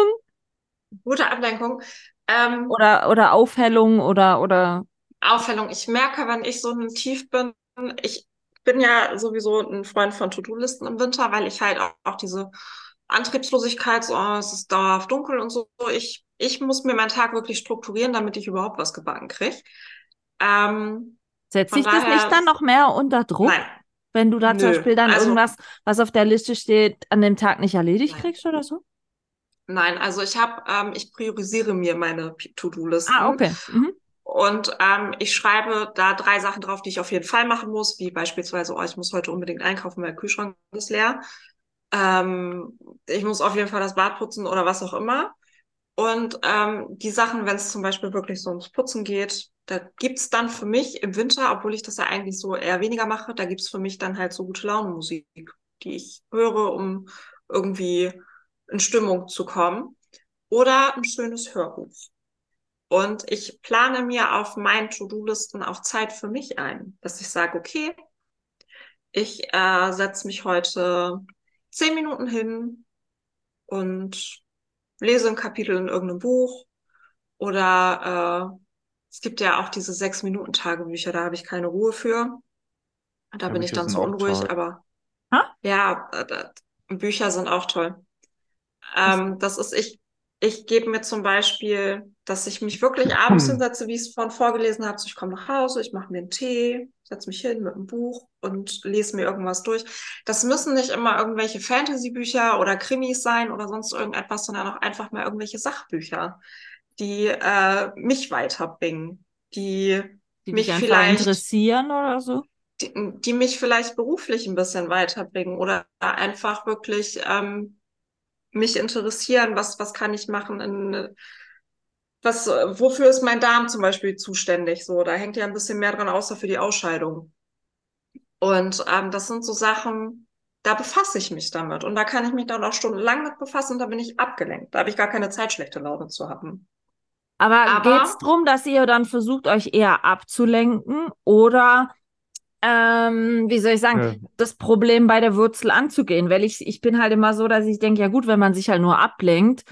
Speaker 3: Gute Ablenkung. Ähm,
Speaker 1: oder, oder Aufhellung oder, oder
Speaker 3: Aufhellung. Ich merke, wenn ich so ein Tief bin, ich bin ja sowieso ein Freund von To-Do-Listen im Winter, weil ich halt auch, auch diese Antriebslosigkeit, so, oh, es ist dauerhaft dunkel und so. Ich, ich muss mir meinen Tag wirklich strukturieren, damit ich überhaupt was gebacken kriege. Ähm,
Speaker 1: setzt sich das nicht dann noch mehr unter Druck,
Speaker 3: nein,
Speaker 1: wenn du da zum
Speaker 3: Nö,
Speaker 1: Beispiel dann
Speaker 3: also-
Speaker 1: irgendwas, was auf der Liste steht, an dem Tag nicht erledigt
Speaker 3: Nein.
Speaker 1: kriegst oder so?
Speaker 3: nein, also ich habe, ähm, ich priorisiere mir meine To-Do-Listen.
Speaker 1: Ah, okay. Mhm.
Speaker 3: Und ähm, ich schreibe da drei Sachen drauf, die ich auf jeden Fall machen muss, wie beispielsweise, oh, ich muss heute unbedingt einkaufen, weil der Kühlschrank ist leer. Ähm, ich muss auf jeden Fall das Bad putzen oder was auch immer. Und ähm, die Sachen, wenn es zum Beispiel wirklich so ums Putzen geht, da gibt's dann für mich im Winter, obwohl ich das ja eigentlich so eher weniger mache, da gibt's für mich dann halt so gute Laune Musik, die ich höre, um irgendwie in Stimmung zu kommen. Oder ein schönes Hörbuch. Und ich plane mir auf meinen To-Do-Listen auch Zeit für mich ein, dass ich sage, okay, ich äh, setze mich heute zehn Minuten hin und lese ein Kapitel in irgendeinem Buch. Oder äh, es gibt ja auch diese sechs Minuten Tagebücher, da habe ich keine Ruhe für. Da bin ich dann zu
Speaker 2: auch
Speaker 3: unruhig,
Speaker 2: toll.
Speaker 3: aber
Speaker 1: Ha?
Speaker 3: ja, äh, Bücher sind auch toll. Ähm, das ist, ich, ich gebe mir zum Beispiel, dass ich mich wirklich abends
Speaker 2: Hm.
Speaker 3: hinsetze, wie ich es vorhin vorgelesen habe. So, ich komme nach Hause, ich mache mir einen Tee, setze mich hin mit einem Buch und lese mir irgendwas durch. Das müssen nicht immer irgendwelche Fantasy-Bücher oder Krimis sein oder sonst irgendetwas, sondern auch einfach mal irgendwelche Sachbücher, die äh, mich weiterbringen, die
Speaker 1: Die
Speaker 3: mich vielleicht-
Speaker 1: interessieren oder so?
Speaker 3: die, die mich vielleicht beruflich ein bisschen weiterbringen oder einfach wirklich ähm, mich interessieren, was, was kann ich machen in, was, wofür ist mein Darm zum Beispiel zuständig? So, da hängt ja ein bisschen mehr dran, außer für die Ausscheidung. Und ähm, das sind so Sachen, da befasse ich mich damit. Und da kann ich mich dann auch stundenlang mit befassen und da bin ich abgelenkt. Da habe ich gar keine Zeit, schlechte Laune zu haben.
Speaker 1: Aber,
Speaker 3: Aber-
Speaker 1: geht's drum, dass ihr dann versucht, euch eher abzulenken oder, ähm, wie soll ich sagen,
Speaker 2: Ja.
Speaker 1: das Problem bei der Wurzel anzugehen? Weil ich, ich bin halt immer so, dass ich denke, ja gut, wenn man sich halt nur ablenkt,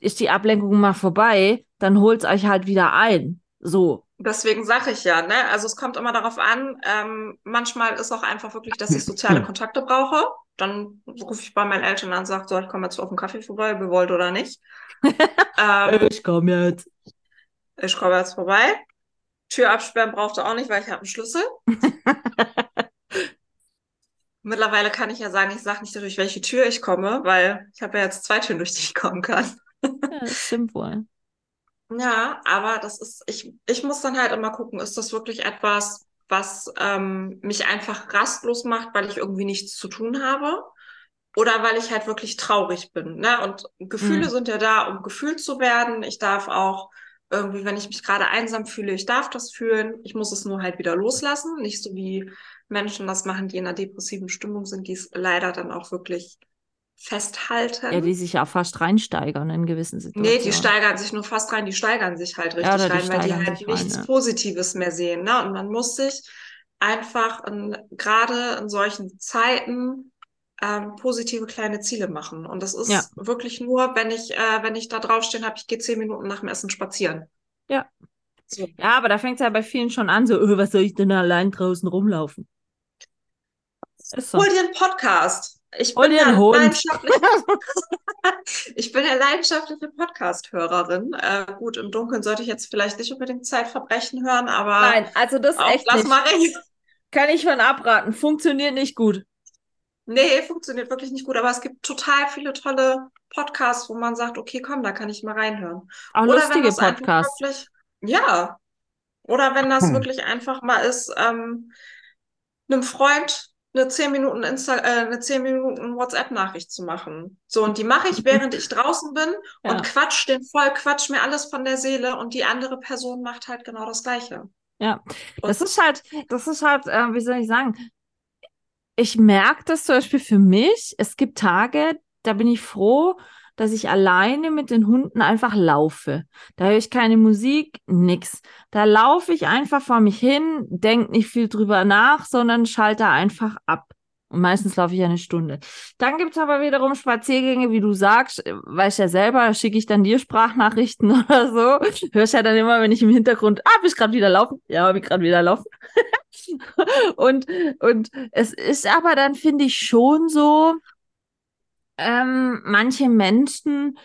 Speaker 1: ist die Ablenkung mal vorbei, dann holt's euch halt wieder ein. So.
Speaker 3: Deswegen sage ich ja, ne? Also es kommt immer darauf an, ähm, manchmal ist auch einfach wirklich, dass ich soziale Kontakte brauche. Dann rufe ich bei meinen Eltern an und sage, so, ich komme jetzt auf einen Kaffee vorbei, gewollt oder nicht. ähm,
Speaker 1: Ich komme jetzt.
Speaker 3: ich komme jetzt vorbei. Tür absperren brauchte auch nicht, weil ich habe einen Schlüssel. Mittlerweile kann ich ja sagen, ich sage nicht durch welche Tür ich komme, weil ich habe ja jetzt zwei Türen, durch die ich kommen kann.
Speaker 1: Ja, das stimmt wohl.
Speaker 3: Ja, aber das ist, ich, ich muss dann halt immer gucken, ist das wirklich etwas, was ähm, mich einfach rastlos macht, weil ich irgendwie nichts zu tun habe? Oder weil ich halt wirklich traurig bin, ne? Und Gefühle
Speaker 1: Mhm.
Speaker 3: sind ja da, um gefühlt zu werden. Ich darf auch irgendwie, wenn ich mich gerade einsam fühle, ich darf das fühlen. Ich muss es nur halt wieder loslassen. Nicht so wie Menschen das machen, die in einer depressiven Stimmung sind, die es leider dann auch wirklich festhalten.
Speaker 1: Ja, die sich auch fast reinsteigern in gewissen Situationen.
Speaker 3: Nee, die steigern sich nur fast rein, die steigern sich halt richtig
Speaker 1: Ja,
Speaker 3: rein, weil die halt
Speaker 1: sich rein,
Speaker 3: nichts
Speaker 1: ja.
Speaker 3: Positives mehr sehen. Ne? Und man muss sich einfach in, gerade in solchen Zeiten ähm, positive kleine Ziele machen. Und das ist
Speaker 1: Ja.
Speaker 3: wirklich nur, wenn ich, äh, wenn ich da draufstehen habe, ich gehe zehn Minuten nach dem Essen spazieren.
Speaker 1: Ja.
Speaker 3: So.
Speaker 1: Ja, aber da fängt es ja bei vielen schon an, so, öh, was soll ich denn allein draußen rumlaufen? Ist so.
Speaker 3: Hol dir einen Podcast. Ich
Speaker 1: Hol
Speaker 3: bin
Speaker 1: dir
Speaker 3: ja
Speaker 1: einen Hund.
Speaker 3: leidenschaftliche, ich bin ja leidenschaftliche Podcast-Hörerin. Äh, gut, im Dunkeln sollte ich jetzt vielleicht nicht unbedingt Zeitverbrechen hören, aber
Speaker 1: Nein, also das
Speaker 3: auch
Speaker 1: echt
Speaker 3: das mache ich.
Speaker 1: Kann ich von abraten. Funktioniert nicht gut.
Speaker 3: Nee, funktioniert wirklich nicht gut, aber es gibt total viele tolle Podcasts, wo man sagt, okay, komm, da kann ich mal reinhören.
Speaker 1: Auch
Speaker 3: Oder
Speaker 1: lustige Podcasts.
Speaker 3: wirklich, ja. Oder wenn das
Speaker 2: Hm.
Speaker 3: wirklich einfach mal ist, ähm, einem Freund eine 10 Minuten Insta äh, eine 10 Minuten WhatsApp-Nachricht zu machen. So, und die mache ich, während ich draußen bin
Speaker 1: Ja.
Speaker 3: und quatsch den voll, quatsch mir alles von der Seele und die andere Person macht halt genau das Gleiche.
Speaker 1: Ja,
Speaker 3: Und
Speaker 1: das ist halt, das ist halt, äh, wie soll ich sagen, ich merke das zum Beispiel für mich. Es gibt Tage, da bin ich froh, dass ich alleine mit den Hunden einfach laufe. Da höre ich keine Musik, nix. Da laufe ich einfach vor mich hin, denke nicht viel drüber nach, sondern schalte einfach ab. Und meistens laufe ich eine Stunde. Dann gibt es aber wiederum Spaziergänge, wie du sagst, weißt ja selber, schicke ich dann dir Sprachnachrichten oder so. Hörst ja dann immer, wenn ich im Hintergrund, ah, bist gerade wieder laufen? Ja, hab ich gerade wieder laufen. und, und es ist aber dann, finde ich, schon so, ähm, manche Menschen,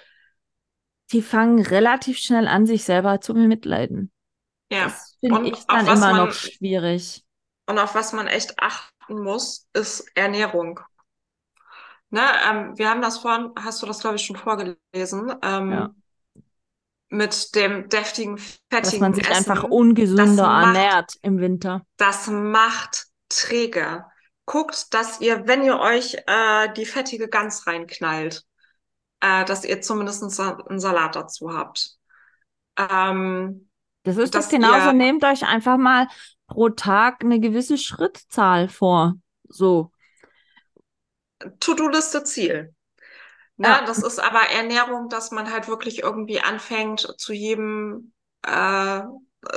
Speaker 1: die fangen relativ schnell an, sich selber zu bemitleiden.
Speaker 3: ja.
Speaker 1: Das finde ich dann immer
Speaker 3: man-
Speaker 1: noch schwierig.
Speaker 3: Und auf was man echt achten muss, ist Ernährung. Ne, ähm, wir haben das vorhin, hast du das, glaube ich, schon vorgelesen, ähm,
Speaker 1: Ja.
Speaker 3: Mit dem deftigen,
Speaker 1: Dass
Speaker 3: fettigen
Speaker 1: man sich
Speaker 3: Essen.
Speaker 1: einfach ungesünder
Speaker 3: macht-
Speaker 1: ernährt im Winter.
Speaker 3: Das macht träge. Guckt, dass ihr, wenn ihr euch äh, die fettige Gans reinknallt, äh, dass ihr zumindest einen Sa- einen Salat dazu habt. Ähm,
Speaker 1: Das ist
Speaker 3: dass
Speaker 1: das genauso.
Speaker 3: ihr-
Speaker 1: Nehmt euch einfach mal pro Tag eine gewisse Schrittzahl vor. So.
Speaker 3: To-Do-Liste Ziel. Ne,
Speaker 1: Ja.
Speaker 3: das ist aber Ernährung, dass man halt wirklich irgendwie anfängt, zu jedem, äh,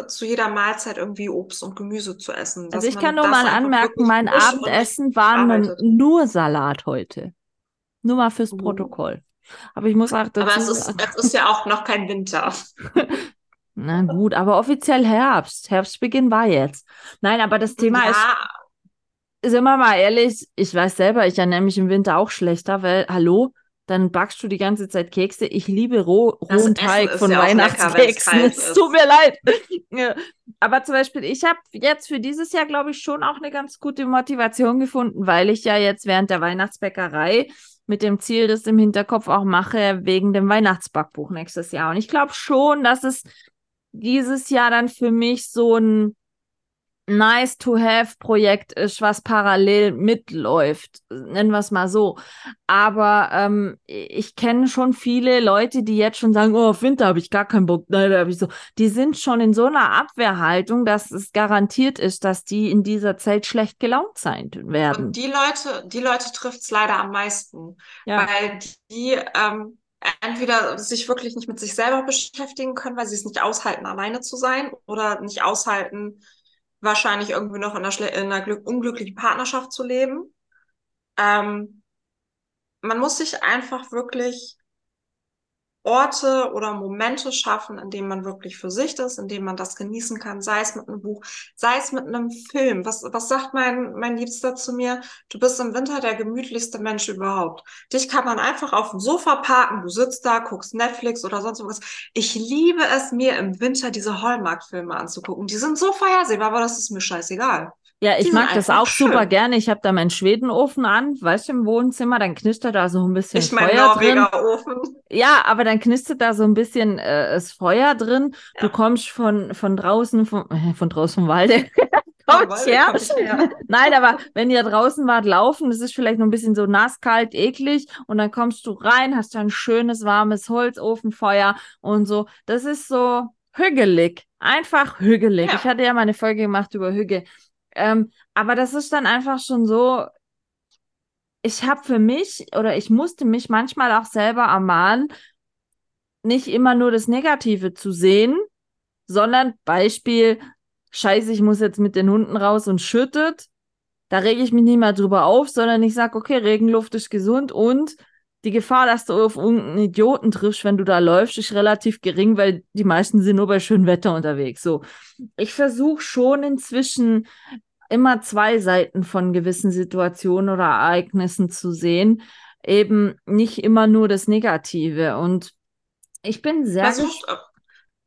Speaker 3: zu jeder Mahlzeit irgendwie Obst und Gemüse zu essen.
Speaker 1: Also ich kann nur mal anmerken, mein Abendessen war nur Salat heute. Nur mal fürs
Speaker 3: Mhm.
Speaker 1: Protokoll. Aber ich muss auch dazu
Speaker 3: Aber es ist, es ist ja auch noch kein Winter.
Speaker 1: na gut, aber offiziell Herbst. Herbstbeginn war jetzt. Nein, aber das Thema ist,
Speaker 3: ja,
Speaker 1: sind wir mal ehrlich, ich weiß selber, ich ernähre mich im Winter auch schlechter, weil, hallo, dann backst du die ganze Zeit Kekse. Ich liebe roh, rohen Teig von
Speaker 3: ja
Speaker 1: Weihnachtskeksen. Es tut mir leid. Ja. Aber zum Beispiel, ich habe jetzt für dieses Jahr, glaube ich, schon auch eine ganz gute Motivation gefunden, weil ich ja jetzt während der Weihnachtsbäckerei mit dem Ziel, das im Hinterkopf auch mache, wegen dem Weihnachtsbackbuch nächstes Jahr. Und ich glaube schon, dass es dieses Jahr dann für mich so ein Nice-to-have-Projekt ist, was parallel mitläuft. Nennen wir es mal so. Aber ähm, ich kenne schon viele Leute, die jetzt schon sagen, oh, auf Winter habe ich gar keinen Bock. Nein, da habe ich so. Die sind schon in so einer Abwehrhaltung, dass es garantiert ist, dass die in dieser Zeit schlecht gelaunt sein werden.
Speaker 3: und die Leute, die Leute trifft's leider am meisten.
Speaker 1: Ja.
Speaker 3: weil die ähm, entweder sich wirklich nicht mit sich selber beschäftigen können, weil sie es nicht aushalten, alleine zu sein oder nicht aushalten, wahrscheinlich irgendwie noch in einer, in einer glück- unglücklichen Partnerschaft zu leben. Ähm, man muss sich einfach wirklich Orte oder Momente schaffen, in denen man wirklich für sich ist, in denen man das genießen kann, sei es mit einem Buch, sei es mit einem Film. Was, was sagt mein, mein Liebster zu mir? Du bist im Winter der gemütlichste Mensch überhaupt. Dich kann man einfach auf dem Sofa parken, du sitzt da, guckst Netflix oder sonst was. Ich liebe es, mir im Winter diese Hallmark-Filme anzugucken. Die sind so vorhersehbar, aber das ist mir scheißegal.
Speaker 1: Ja, ich mag das auch super
Speaker 3: schön.
Speaker 1: gerne. Ich habe da meinen Schwedenofen an, weißt du, im Wohnzimmer, dann knistert da so ein bisschen
Speaker 3: Ich mein
Speaker 1: Feuer drin.
Speaker 3: Norweger Ofen.
Speaker 1: Ja, aber dann knistert da so ein bisschen äh, das Feuer drin. Du
Speaker 3: Ja.
Speaker 1: kommst von, von draußen, von, äh, von draußen vom Walde.
Speaker 3: Walde
Speaker 1: her.
Speaker 3: her.
Speaker 1: Nein, aber wenn ihr draußen wart laufen, das ist vielleicht noch ein bisschen so nass, kalt, eklig und dann kommst du rein, hast da ein schönes, warmes Holzofenfeuer und so. Das ist so hügelig. Einfach hügelig.
Speaker 3: Ja.
Speaker 1: Ich hatte ja mal eine Folge gemacht über Hüge. Ähm, aber das ist dann einfach schon so, ich habe für mich oder ich musste mich manchmal auch selber ermahnen, nicht immer nur das Negative zu sehen, sondern Beispiel, scheiße, ich muss jetzt mit den Hunden raus und schüttet. Da rege ich mich nicht mehr drüber auf, sondern ich sage, okay, Regenluft ist gesund und die Gefahr, dass du auf irgendeinen Idioten triffst, wenn du da läufst, ist relativ gering, weil die meisten sind nur bei schönem Wetter unterwegs. So, ich versuche schon inzwischen immer zwei Seiten von gewissen Situationen oder Ereignissen zu sehen, eben nicht immer nur das Negative. Und ich bin sehr
Speaker 3: Versucht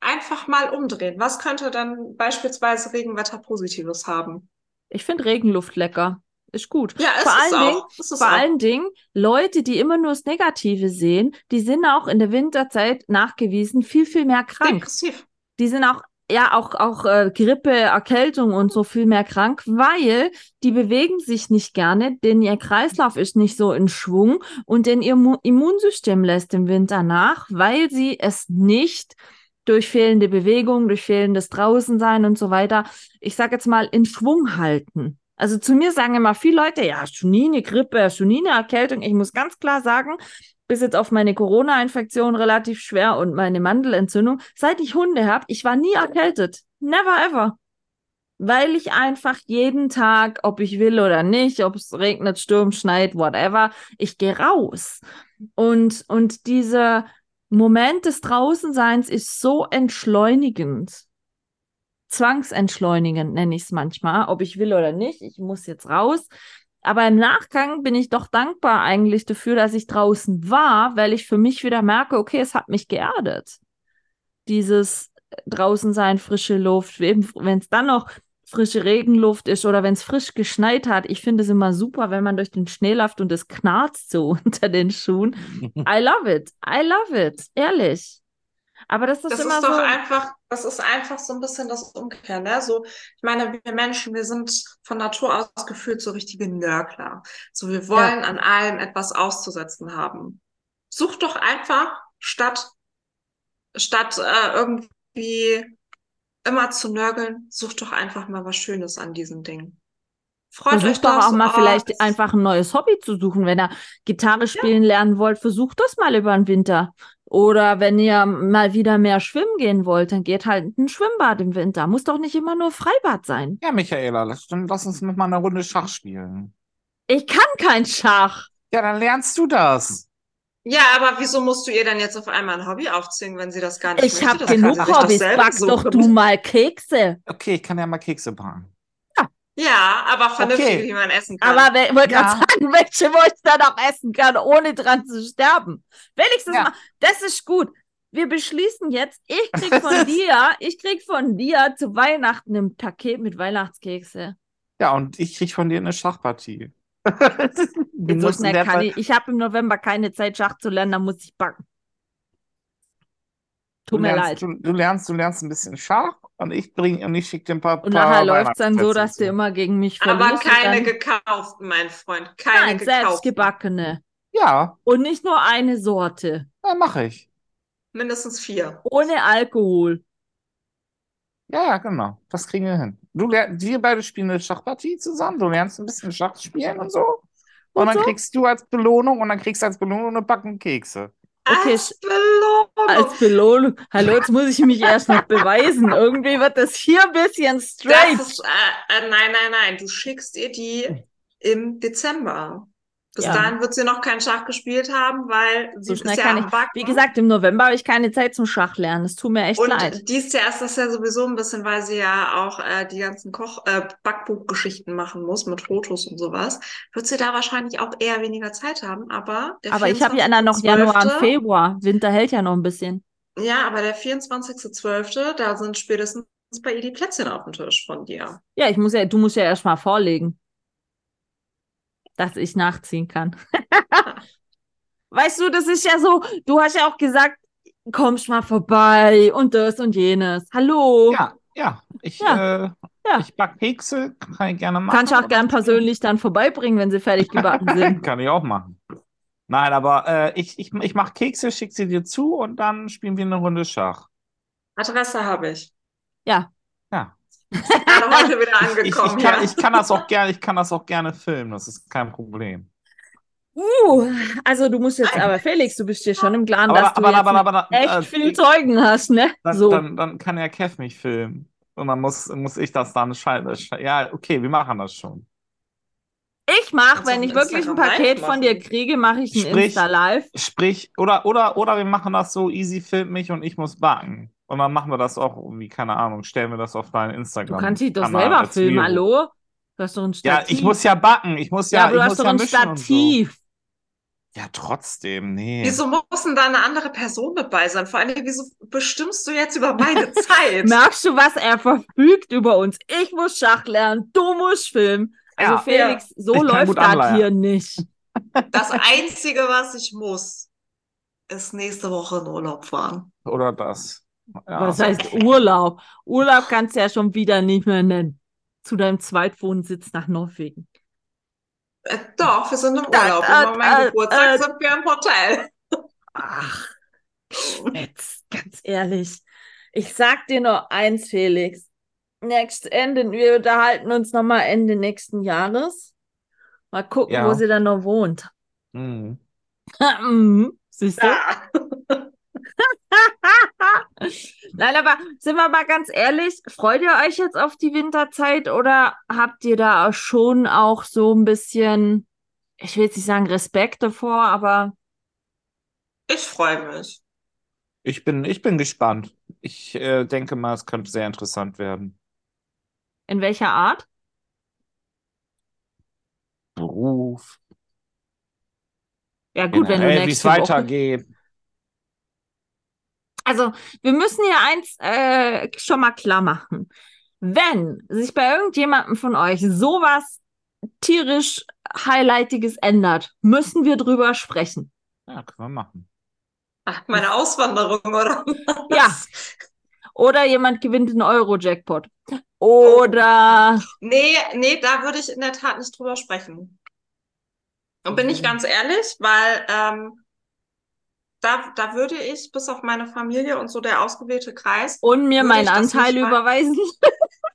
Speaker 3: einfach mal umdrehen. Was könnte dann beispielsweise Regenwetter Positives haben?
Speaker 1: Ich finde Regenluft lecker. Ist gut.
Speaker 3: Ja, es
Speaker 1: vor
Speaker 3: ist
Speaker 1: allen
Speaker 3: auch.
Speaker 1: Dingen,
Speaker 3: Es ist
Speaker 1: vor
Speaker 3: auch.
Speaker 1: allen Dingen, Leute, die immer nur das Negative sehen, die sind auch in der Winterzeit nachgewiesen viel, viel mehr krank.
Speaker 3: depressiv.
Speaker 1: Die sind auch, ja, auch, auch äh, Grippe, Erkältung und so viel mehr krank, weil die bewegen sich nicht gerne, denn ihr Kreislauf ist nicht so in Schwung und denn ihr Mu Immunsystem lässt im Winter nach, weil sie es nicht durch fehlende Bewegung, durch fehlendes Draußensein und so weiter, ich sage jetzt mal, in Schwung halten. Also zu mir sagen immer viele Leute, ja, eine Grippe, eine Erkältung. Ich muss ganz klar sagen, bis jetzt auf meine Corona-Infektion relativ schwer und meine Mandelentzündung, seit ich Hunde habe, ich war nie erkältet. Never ever. Weil ich einfach jeden Tag, ob ich will oder nicht, ob es regnet, stürmt, schneit, whatever, ich gehe raus. Und, und dieser Moment des Draußenseins ist so entschleunigend. Zwangsentschleunigend nenne ich es manchmal, ob ich will oder nicht. Ich muss jetzt raus. Aber im Nachgang bin ich doch dankbar eigentlich dafür, dass ich draußen war, weil ich für mich wieder merke, okay, es hat mich geerdet. Dieses draußen sein, frische Luft, wenn es dann noch frische Regenluft ist oder wenn es frisch geschneit hat. Ich finde es immer super, wenn man durch den Schnee läuft und es knarzt so unter den Schuhen. I love it. I love it. Ehrlich. Aber das ist
Speaker 3: Das
Speaker 1: immer
Speaker 3: ist doch
Speaker 1: so.
Speaker 3: einfach, das ist einfach so ein bisschen das Umkehr, ne? So, ich meine, wir Menschen, wir sind von Natur aus gefühlt so richtige Nörgler. So, wir wollen an allem etwas auszusetzen haben. Such doch einfach statt, statt äh, irgendwie immer zu nörgeln, such doch einfach mal was Schönes an diesen Dingen. Freut
Speaker 1: Versucht
Speaker 3: euch
Speaker 1: doch auch mal vielleicht einfach ein neues Hobby zu suchen. Wenn ihr Gitarre spielen lernen wollt, versucht das mal über den Winter. Oder wenn ihr mal wieder mehr schwimmen gehen wollt, dann geht halt ein Schwimmbad im Winter. Muss doch nicht immer nur Freibad sein.
Speaker 2: Ja, Michaela, lass, dann lass uns noch mal eine Runde Schach spielen.
Speaker 1: Ich kann kein Schach.
Speaker 2: Ja, dann lernst du das.
Speaker 3: Ja, aber wieso musst du ihr dann jetzt auf einmal ein Hobby aufzwingen, wenn sie das gar nicht
Speaker 1: Ich
Speaker 3: möchte?
Speaker 1: habe
Speaker 3: Das kann
Speaker 1: genug Hobbys. Back doch du mal Kekse.
Speaker 2: Okay, ich kann ja mal Kekse backen.
Speaker 3: Ja, aber vernünftig,
Speaker 2: Okay.
Speaker 3: wie man essen kann.
Speaker 1: Aber ich wollte
Speaker 2: Ja.
Speaker 1: gerade sagen, welche, wo ich dann auch essen kann, ohne dran zu sterben. Wenigstens
Speaker 2: Ja.
Speaker 1: mal, das ist gut. Wir beschließen jetzt, ich krieg von dir, ich krieg von dir zu Weihnachten ein Paket mit Weihnachtskekse.
Speaker 2: Ja, und ich krieg von dir eine Schachpartie.
Speaker 1: So schnell
Speaker 2: der
Speaker 1: kann ich. Ich habe im November keine Zeit, Schach zu lernen, da muss ich backen.
Speaker 2: Du
Speaker 1: Tut mir
Speaker 2: lernst,
Speaker 1: leid.
Speaker 2: Du, du lernst, du lernst ein bisschen Schach und ich bring und ich schicke dir ein paar,
Speaker 1: Und
Speaker 2: paar
Speaker 1: nachher läuft es dann so, dass du immer gegen mich
Speaker 3: aber
Speaker 1: verlierst. und
Speaker 3: keine
Speaker 1: dann,
Speaker 3: gekauften, mein Freund. Keine
Speaker 1: Nein,
Speaker 3: gekauften.
Speaker 1: selbstgebackene.
Speaker 2: Ja,
Speaker 1: Und nicht nur eine Sorte.
Speaker 2: dann mache ich.
Speaker 3: Mindestens vier.
Speaker 1: Ohne Alkohol.
Speaker 2: Ja, ja, genau. Das kriegen wir hin. Du wir beide spielen eine Schachpartie zusammen. Du lernst ein bisschen Schach spielen und so. Und,
Speaker 1: Und
Speaker 2: dann
Speaker 1: so?
Speaker 2: kriegst du als Belohnung und dann kriegst du als Belohnung eine Backen Kekse.
Speaker 1: Okay,
Speaker 3: Als Belohnung.
Speaker 1: Als Belohnung. Hallo, jetzt muss ich mich erst noch beweisen. Irgendwie wird das hier ein bisschen straight.
Speaker 3: ist, äh, äh, nein, nein, nein. Du schickst ihr die im Dezember. Bis
Speaker 1: Ja.
Speaker 3: dahin wird sie noch kein Schach gespielt haben, weil sie
Speaker 1: So schnell
Speaker 3: ist ja
Speaker 1: kann ich-
Speaker 3: Backen.
Speaker 1: Wie gesagt, im November habe ich keine Zeit zum Schachlernen. Es tut mir echt
Speaker 3: Und
Speaker 1: leid.
Speaker 3: dies Jahr ist das ja sowieso ein bisschen, weil sie ja auch äh, die ganzen Koch äh, Backbuchgeschichten machen muss mit Fotos und sowas. Wird sie da wahrscheinlich auch eher weniger Zeit haben, aber der
Speaker 1: Aber ich habe ja dann noch Januar und
Speaker 3: 24.12.
Speaker 1: Februar. Winter hält ja noch ein bisschen.
Speaker 3: Ja, aber der 24.12., da sind spätestens bei ihr die Plätzchen auf dem Tisch von dir.
Speaker 1: Ja, ich muss ja, du musst ja erst mal vorlegen, dass ich nachziehen kann. weißt du, das ist ja so, du hast ja auch gesagt, kommst mal vorbei und das und jenes. Hallo.
Speaker 2: Ja, ja. Ich,
Speaker 1: Ja.
Speaker 2: Äh,
Speaker 1: Ja.
Speaker 2: ich back Kekse, kann ich gerne machen.
Speaker 1: Kannst du auch
Speaker 2: aber-
Speaker 1: gern persönlich dann vorbeibringen, wenn sie fertig gebacken sind.
Speaker 2: Kann ich auch machen. Nein, aber äh, ich, ich, ich mache Kekse, schick sie dir zu und dann spielen wir eine Runde Schach.
Speaker 3: Adresse habe ich.
Speaker 1: Ja.
Speaker 2: Ja.
Speaker 3: Gerade heute wieder
Speaker 2: Ich, ich,
Speaker 3: angekommen.
Speaker 2: kann,
Speaker 3: ja.
Speaker 2: ich kann das auch gerne, ich kann das auch gerne filmen, das ist kein Problem.
Speaker 1: Uh, also du musst jetzt aber, Felix, du bist dir schon im Klaren, dass
Speaker 2: Aber,
Speaker 1: du
Speaker 2: aber,
Speaker 1: jetzt
Speaker 2: aber, aber,
Speaker 1: echt
Speaker 2: äh,
Speaker 1: viel Zeugen hast, ne?
Speaker 2: dann,
Speaker 1: So.
Speaker 2: dann, dann kann ja Kev mich filmen. Und dann muss, muss ich das dann schalten. Ja, okay, wir machen das schon.
Speaker 1: Ich mache, wenn ich wirklich ein Paket von dir kriege, mache ich ein Insta-Live.
Speaker 2: Sprich, oder, oder, oder wir machen das so, Easy filmt mich und ich muss backen. Und dann machen wir das auch irgendwie, keine Ahnung, stellen wir das auf deinen
Speaker 1: Du
Speaker 2: Instagram.
Speaker 1: kannst dich doch
Speaker 2: Kanal
Speaker 1: selber filmen,
Speaker 2: Video.
Speaker 1: hallo? Du hast doch ein
Speaker 2: Ja,
Speaker 1: Stativ.
Speaker 2: ich muss ja backen. Ich muss
Speaker 1: ja,
Speaker 2: ja,
Speaker 1: aber du
Speaker 2: ich
Speaker 1: hast
Speaker 2: muss
Speaker 1: doch
Speaker 2: ja
Speaker 1: ein
Speaker 2: so.
Speaker 1: Stativ.
Speaker 2: Ja, trotzdem, nee.
Speaker 3: Wieso muss denn da eine andere Person mit bei sein? Vor allem, wieso bestimmst du jetzt über meine Zeit?
Speaker 1: Merkst du, was er verfügt über uns? Ich muss Schach lernen, du musst filmen. Also
Speaker 2: Ja.
Speaker 1: Felix, so
Speaker 2: Ich
Speaker 1: läuft das hier nicht.
Speaker 3: Das Einzige, was ich muss, ist nächste Woche in Urlaub fahren.
Speaker 2: Oder das. Ja.
Speaker 1: Was heißt Urlaub? Urlaub kannst du ja schon wieder nicht mehr nennen. Zu deinem Zweitwohnsitz nach Norwegen.
Speaker 3: Äh, doch, wir sind im
Speaker 1: Da,
Speaker 3: Urlaub.
Speaker 1: da,
Speaker 3: Über meinen Geburtstag
Speaker 1: äh.
Speaker 3: sind wir im Hotel.
Speaker 1: Ach, jetzt ganz ehrlich. Ich sag dir nur eins, Felix. Next Ende, wir unterhalten uns nochmal Ende nächsten Jahres. Mal gucken,
Speaker 2: Ja.
Speaker 1: wo sie dann noch wohnt.
Speaker 2: Mhm.
Speaker 1: Mhm. Siehst du?
Speaker 3: Ja.
Speaker 1: Nein, aber sind wir mal ganz ehrlich, freut ihr euch jetzt auf die Winterzeit oder habt ihr da schon auch so ein bisschen, ich will jetzt nicht sagen Respekt davor, aber
Speaker 3: Ich freue mich.
Speaker 2: Ich bin, ich bin gespannt. Ich äh, denke mal, es könnte sehr interessant werden.
Speaker 1: in welcher Art?
Speaker 2: Beruf,
Speaker 1: Ja, gut, wenn du
Speaker 2: wie es
Speaker 1: Woche. Also, wir müssen hier eins äh, schon mal klar machen. Wenn sich bei irgendjemandem von euch sowas tierisch Highlightiges ändert, müssen wir drüber sprechen.
Speaker 2: Ja, können wir machen.
Speaker 3: Ach, meine Auswanderung, oder?
Speaker 1: Ja. Oder jemand gewinnt einen Euro-Jackpot. Oder
Speaker 3: Nee, nee, da würde ich in der Tat nicht drüber sprechen. Und bin ich ganz ehrlich, weil ähm, da, da würde ich bis auf meine Familie und so der ausgewählte Kreis.
Speaker 1: und mir meinen Anteil überweisen.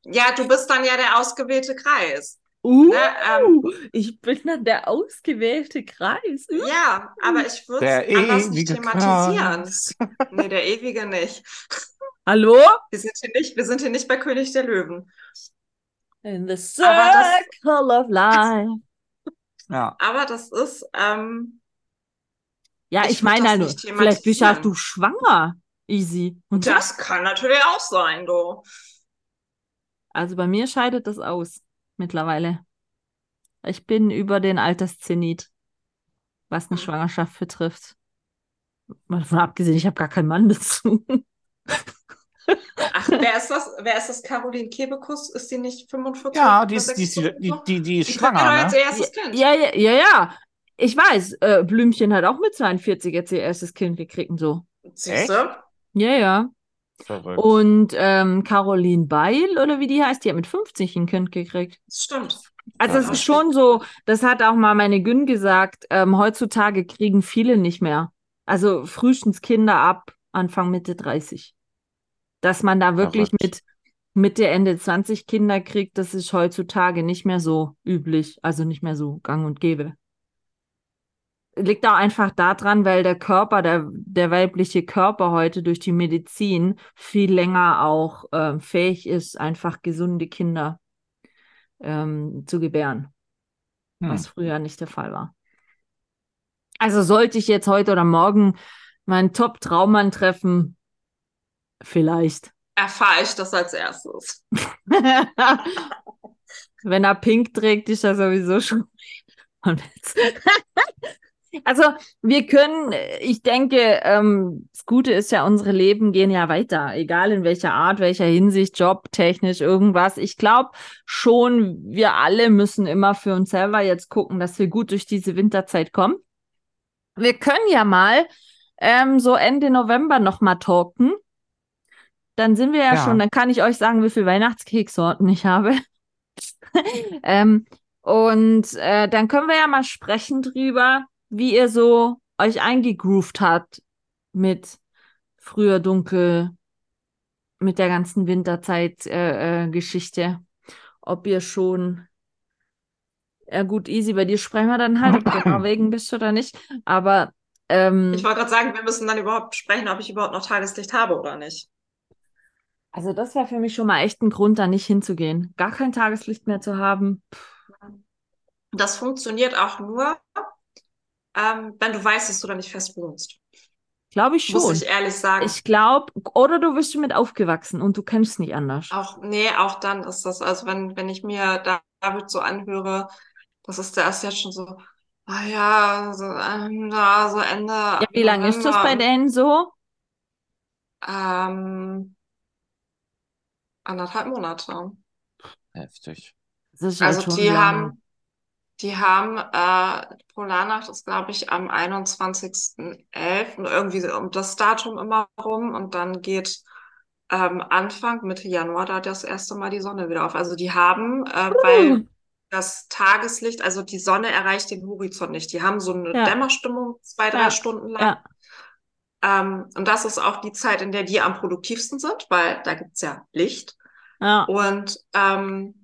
Speaker 3: Ja, du bist dann ja der ausgewählte Kreis.
Speaker 1: Uh,
Speaker 3: Ne, ähm,
Speaker 1: ich bin dann der ausgewählte Kreis. Uh.
Speaker 3: Ja, aber ich würde es anders nicht thematisieren.
Speaker 2: Kreis.
Speaker 3: Nee, der ewige nicht.
Speaker 1: Hallo?
Speaker 3: Wir sind hier nicht, wir sind hier nicht bei König der Löwen.
Speaker 1: In the
Speaker 3: Aber das-
Speaker 1: circle of life.
Speaker 2: Ja,
Speaker 3: Aber das ist, ähm,
Speaker 1: Ja,
Speaker 3: Ich
Speaker 1: ich meine halt
Speaker 3: nicht
Speaker 1: vielleicht bist
Speaker 3: thematisieren.
Speaker 1: du schwanger. Easy. Und
Speaker 3: das kann natürlich auch sein, du.
Speaker 1: Also bei mir scheidet das aus mittlerweile. Ich bin über den Alterszenit, was eine
Speaker 3: Hm.
Speaker 1: Schwangerschaft betrifft. Mal davon abgesehen, ich habe gar keinen Mann dazu.
Speaker 3: Ach, wer ist das? Wer ist das? Caroline Kebekus? Ist die nicht 45?
Speaker 2: ja die, ist, die, ist, die,
Speaker 3: 46
Speaker 2: die, die, ist
Speaker 3: ja
Speaker 2: schwanger,
Speaker 3: jetzt
Speaker 2: ne?
Speaker 3: ihr erstes Kind.
Speaker 1: Ja, ja, ja, ja. Ich weiß, äh, Blümchen hat auch mit 42 jetzt ihr erstes Kind gekriegt und so.
Speaker 3: Siehst du?
Speaker 1: Ja, ja.
Speaker 2: Verrückt.
Speaker 1: Und ähm, Caroline Beil, oder wie die heißt, die hat mit 50 ein Kind gekriegt.
Speaker 3: Das stimmt.
Speaker 1: Also
Speaker 2: Ja,
Speaker 1: es
Speaker 2: das
Speaker 1: ist schon so, das hat auch mal meine Gün gesagt, ähm, heutzutage kriegen viele nicht mehr. Also frühestens Kinder ab Anfang Mitte 30. Dass man da wirklich
Speaker 2: Verrückt.
Speaker 1: mit Mitte, Ende 20 Kinder kriegt, das ist heutzutage nicht mehr so üblich, also nicht mehr so gang und gäbe. Liegt auch einfach daran, weil der Körper, der, der weibliche Körper heute durch die Medizin viel länger auch ähm, fähig ist, einfach gesunde Kinder ähm, zu gebären
Speaker 2: Hm.
Speaker 1: was früher nicht der Fall war. Also sollte ich jetzt heute oder morgen meinen Top-Traummann treffen, vielleicht.
Speaker 3: Erfahre ich das als erstes.
Speaker 1: Wenn er pink trägt, ist er sowieso schon. ein Witz. Also wir können, ich denke, ähm, das Gute ist ja, unsere Leben gehen ja weiter, egal in welcher Art, welcher Hinsicht, Job, technisch, irgendwas. Ich glaube schon, wir alle müssen immer für uns selber jetzt gucken, dass wir gut durch diese Winterzeit kommen. Wir können ja mal ähm, so Ende November nochmal talken. Dann sind wir ja,
Speaker 2: Ja.
Speaker 1: schon, dann kann ich euch sagen, wie viele Weihnachtskeksorten ich habe. ähm, und äh, dann können wir ja mal sprechen drüber, wie ihr so euch eingegroovt habt mit früher dunkel, mit der ganzen Winterzeit-Geschichte. Äh, Geschichte. Ob ihr schon, ja gut, easy, bei dir sprechen wir dann halt, ob du in Norwegen bist oder nicht. Aber ähm,
Speaker 3: Ich wollte gerade sagen, wir müssen dann überhaupt sprechen, ob ich überhaupt noch Tageslicht habe oder nicht.
Speaker 1: also das wäre für mich schon mal echt ein Grund, da nicht hinzugehen. Gar kein Tageslicht mehr zu haben.
Speaker 3: Das funktioniert auch nur, ähm, wenn du weißt, dass du da nicht fest wohnst.
Speaker 1: Glaube ich
Speaker 3: Muss
Speaker 1: schon.
Speaker 3: ich ehrlich sagen.
Speaker 1: Ich glaube, oder du bist damit aufgewachsen und du kennst nicht anders.
Speaker 3: Auch, nee, auch dann ist das, also wenn, wenn ich mir David so anhöre, das ist der ist jetzt schon so, ah ja, so, ähm, ja, so Ende.
Speaker 1: Ja, wie lange ist das bei denen so?
Speaker 3: Ähm, anderthalb Monate.
Speaker 2: Heftig.
Speaker 1: Das ist halt
Speaker 3: Also
Speaker 1: schon
Speaker 3: die
Speaker 1: lange.
Speaker 3: haben, die haben, äh, Polarnacht ist, glaube ich, am 21.11. irgendwie so um das Datum immer rum und dann geht ähm, Anfang, Mitte Januar da das erste Mal die Sonne wieder auf. Also die haben, äh, weil das Tageslicht, also die Sonne erreicht den Horizont nicht. Die haben so eine
Speaker 1: Ja.
Speaker 3: Dämmerstimmung zwei, drei
Speaker 1: Ja.
Speaker 3: Stunden lang.
Speaker 1: Ja,
Speaker 3: Ähm, und das ist auch die Zeit, in der die am produktivsten sind, weil da gibt's ja Licht.
Speaker 1: ja.
Speaker 3: Und ähm,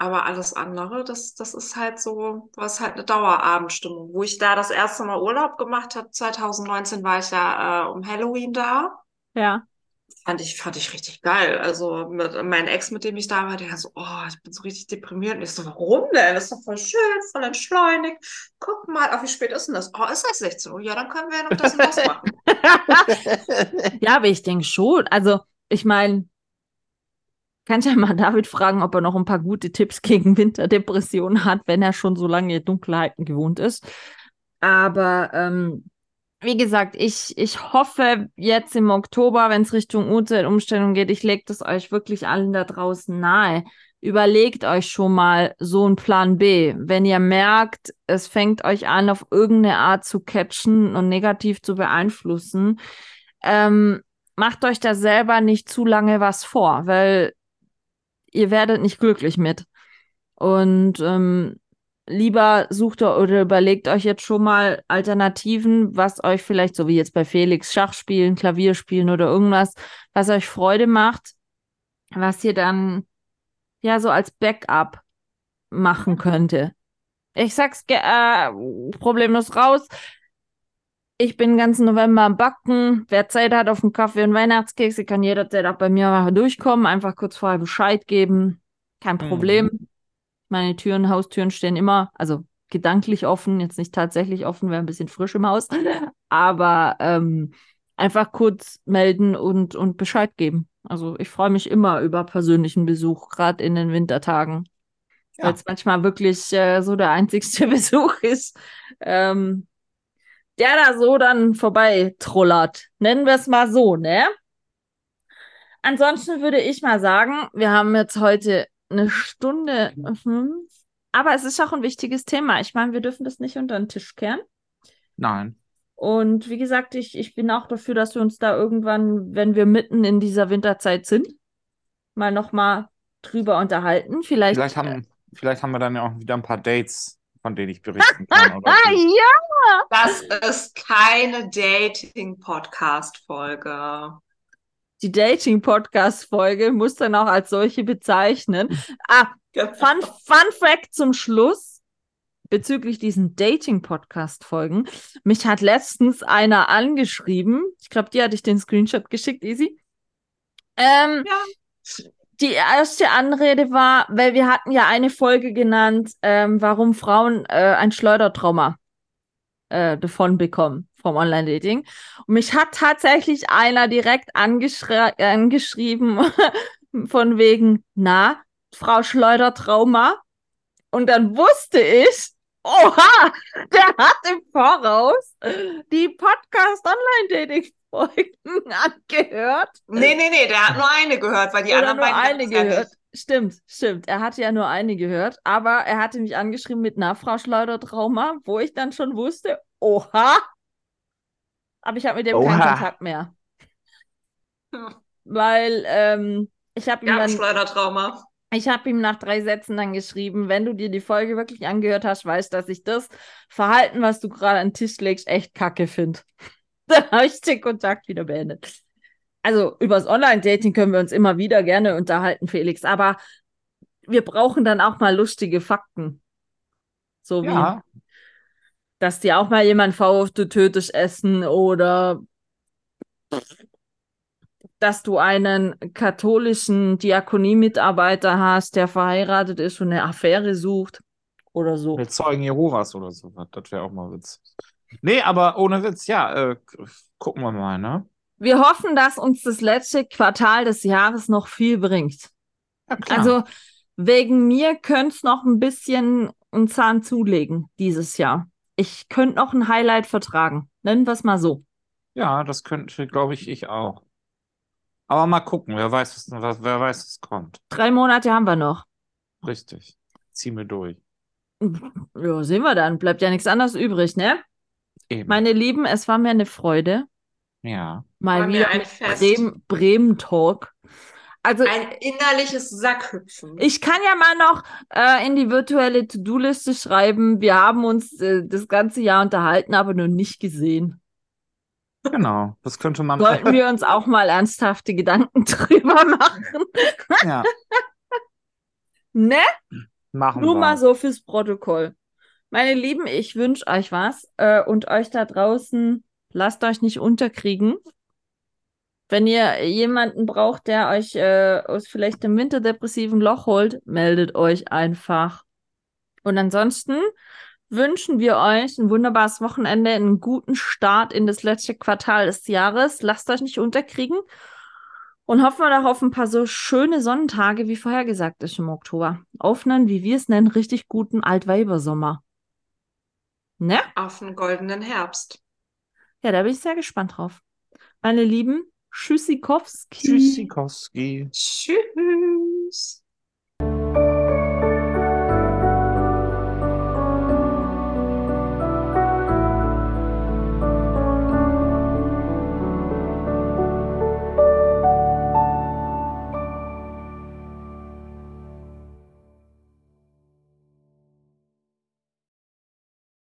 Speaker 3: aber alles andere, das, das ist halt so, was halt eine Dauerabendstimmung. Wo ich da das erste Mal Urlaub gemacht habe, 2019 war ich ja äh, um Halloween da.
Speaker 1: Ja.
Speaker 3: Fand ich, fand ich richtig geil. Also mit mein Ex, mit dem ich da war, der so, oh, ich bin so richtig deprimiert. Und ich so, warum denn? Das ist doch voll schön, voll entschleunigt. Guck mal, ach, wie spät ist denn das? Oh, ist das 16 Uhr? Ja, dann können wir ja noch das und das machen.
Speaker 1: Ja, aber ich denke schon. Also, ich meine, kannst ja mal David fragen, ob er noch ein paar gute Tipps gegen Winterdepressionen hat, wenn er schon so lange Dunkelheiten gewohnt ist. Aber ähm, wie gesagt, ich, ich hoffe jetzt im Oktober, wenn es Richtung Uhrzeitumstellung geht, ich lege das euch wirklich allen da draußen nahe. Überlegt euch schon mal so einen Plan B. Wenn ihr merkt, es fängt euch an, auf irgendeine Art zu catchen und negativ zu beeinflussen, ähm, macht euch da selber nicht zu lange was vor, weil ihr werdet nicht glücklich mit. Und ähm, lieber sucht oder überlegt euch jetzt schon mal Alternativen, was euch vielleicht, so wie jetzt bei Felix, Schach spielen, Klavier spielen oder irgendwas, was euch Freude macht, was ihr dann ja so als Backup machen könnte. Ich sag's äh, problemlos raus. Ich bin den ganzen November am Backen. Wer Zeit hat auf einen Kaffee und Weihnachtskekse, kann jederzeit auch bei mir durchkommen. Einfach kurz vorher Bescheid geben. Kein
Speaker 2: Mhm.
Speaker 1: Problem. Meine Türen, Haustüren stehen immer, also gedanklich offen, jetzt nicht tatsächlich offen, wäre ein bisschen frisch im Haus. Aber ähm, einfach kurz melden und, und Bescheid geben. Also ich freue mich immer über persönlichen Besuch, gerade in den Wintertagen.
Speaker 2: Ja.
Speaker 1: Weil es manchmal wirklich äh, so der einzigste Besuch ist, ähm, der da so dann vorbei trullert. Nennen wir es mal so, ne? Ansonsten würde ich mal sagen, wir haben jetzt heute eine Stunde fünf, aber es ist auch ein wichtiges Thema. Ich meine, wir dürfen das nicht unter den Tisch kehren.
Speaker 2: Nein.
Speaker 1: Und wie gesagt, ich, ich bin auch dafür, dass wir uns da irgendwann, wenn wir mitten in dieser Winterzeit sind, mal nochmal drüber unterhalten. Vielleicht.
Speaker 2: Vielleicht haben, vielleicht haben wir dann ja auch wieder ein paar Dates, von denen ich berichten kann. Oder
Speaker 1: Ah, ja!
Speaker 3: Das ist keine Dating-Podcast-Folge.
Speaker 1: Die Dating-Podcast-Folge muss dann auch als solche bezeichnen. Ah, Fun, Fun Fact zum Schluss bezüglich diesen Dating-Podcast-Folgen. Mich hat letztens einer angeschrieben. Ich glaube, die hatte ich den Screenshot geschickt, Easy. Ähm,
Speaker 3: Ja.
Speaker 1: Die erste Anrede war, weil wir hatten ja eine Folge genannt, ähm, warum Frauen äh, ein Schleudertrauma äh, davon bekommen vom Online-Dating. Und mich hat tatsächlich einer direkt angeschri angeschrieben von wegen, na, Frau Schleudertrauma. Und dann wusste ich, oha, der hat im Voraus die Podcast-Online-Dating-Folgen angehört.
Speaker 3: Nee, nee, nee, der hat nur eine gehört, weil die
Speaker 1: Oder
Speaker 3: anderen
Speaker 1: nur
Speaker 3: beiden
Speaker 1: eine gehört.
Speaker 3: nicht.
Speaker 1: Stimmt, stimmt. Er hatte ja nur eine gehört, aber er hatte mich angeschrieben mit einer Frau Schleudertrauma, wo ich dann schon wusste, oha. Aber ich habe mit dem keinen
Speaker 2: Oha.
Speaker 1: Kontakt mehr.
Speaker 3: Hm.
Speaker 1: Weil ähm, ich habe ihm dann
Speaker 3: Schleudertrauma.
Speaker 1: ich habe ihm nach drei Sätzen dann geschrieben, wenn du dir die Folge wirklich angehört hast, weißt, dass ich das Verhalten, was du gerade an den Tisch legst, echt kacke finde. Dann habe ich den Kontakt wieder beendet. Also übers Online-Dating können wir uns immer wieder gerne unterhalten, Felix, aber wir brauchen dann auch mal lustige Fakten. So wie,
Speaker 2: Ja,
Speaker 1: dass dir auch mal jemand vorwirft, du tötest Essen oder dass du einen katholischen Diakonie-Mitarbeiter hast, der verheiratet ist und eine Affäre sucht oder so.
Speaker 2: mit Zeugen Jehovas oder so. Das wäre auch mal Witz. Nee, aber ohne Witz, ja, äh, gucken wir mal, ne?
Speaker 1: Wir hoffen, dass uns das letzte Quartal des Jahres noch viel bringt.
Speaker 2: Ja, klar.
Speaker 1: Also wegen mir könnte es noch ein bisschen einen Zahn zulegen dieses Jahr. Ich könnte noch ein Highlight vertragen. Nennen wir es mal so.
Speaker 2: Ja, das könnte, glaube ich, ich auch. Aber mal gucken, wer weiß, was, was, wer weiß, was kommt.
Speaker 1: Drei Monate haben wir noch.
Speaker 2: Richtig. Zieh mir durch.
Speaker 1: Ja, sehen wir dann. Bleibt ja nichts anderes übrig, ne?
Speaker 2: Eben.
Speaker 1: Meine Lieben, es war mir eine Freude.
Speaker 2: ja.
Speaker 1: Mal
Speaker 3: War
Speaker 1: wieder
Speaker 3: ein.
Speaker 1: Bremen, Bremen Talk. Also
Speaker 3: Ein innerliches Sackhüpfen.
Speaker 1: ich kann ja mal noch äh, in die virtuelle To-Do-Liste schreiben. Wir haben uns äh, das ganze Jahr unterhalten, aber nur nicht gesehen.
Speaker 2: Genau. Das könnte man.
Speaker 1: Sollten wir uns auch mal ernsthafte Gedanken drüber machen.
Speaker 2: ja,
Speaker 1: Ne?
Speaker 2: machen
Speaker 1: Nur
Speaker 2: wir.
Speaker 1: mal so fürs Protokoll. Meine Lieben, ich wünsche euch was äh, und euch da draußen, lasst euch nicht unterkriegen. Wenn ihr jemanden braucht, der euch äh, aus vielleicht dem winterdepressiven Loch holt, meldet euch einfach. Und ansonsten wünschen wir euch ein wunderbares Wochenende, einen guten Start in das letzte Quartal des Jahres. Lasst euch nicht unterkriegen und hoffen wir doch auf ein paar so schöne Sonnentage, wie vorhergesagt ist im Oktober. Auf einen, wie wir es nennen, richtig guten Altweibersommer. Ne?
Speaker 3: Auf einen goldenen Herbst.
Speaker 1: Ja, da bin ich sehr gespannt drauf. Meine Lieben, Tschüssikowski.
Speaker 2: Tschüssikowski.
Speaker 3: Tschüss.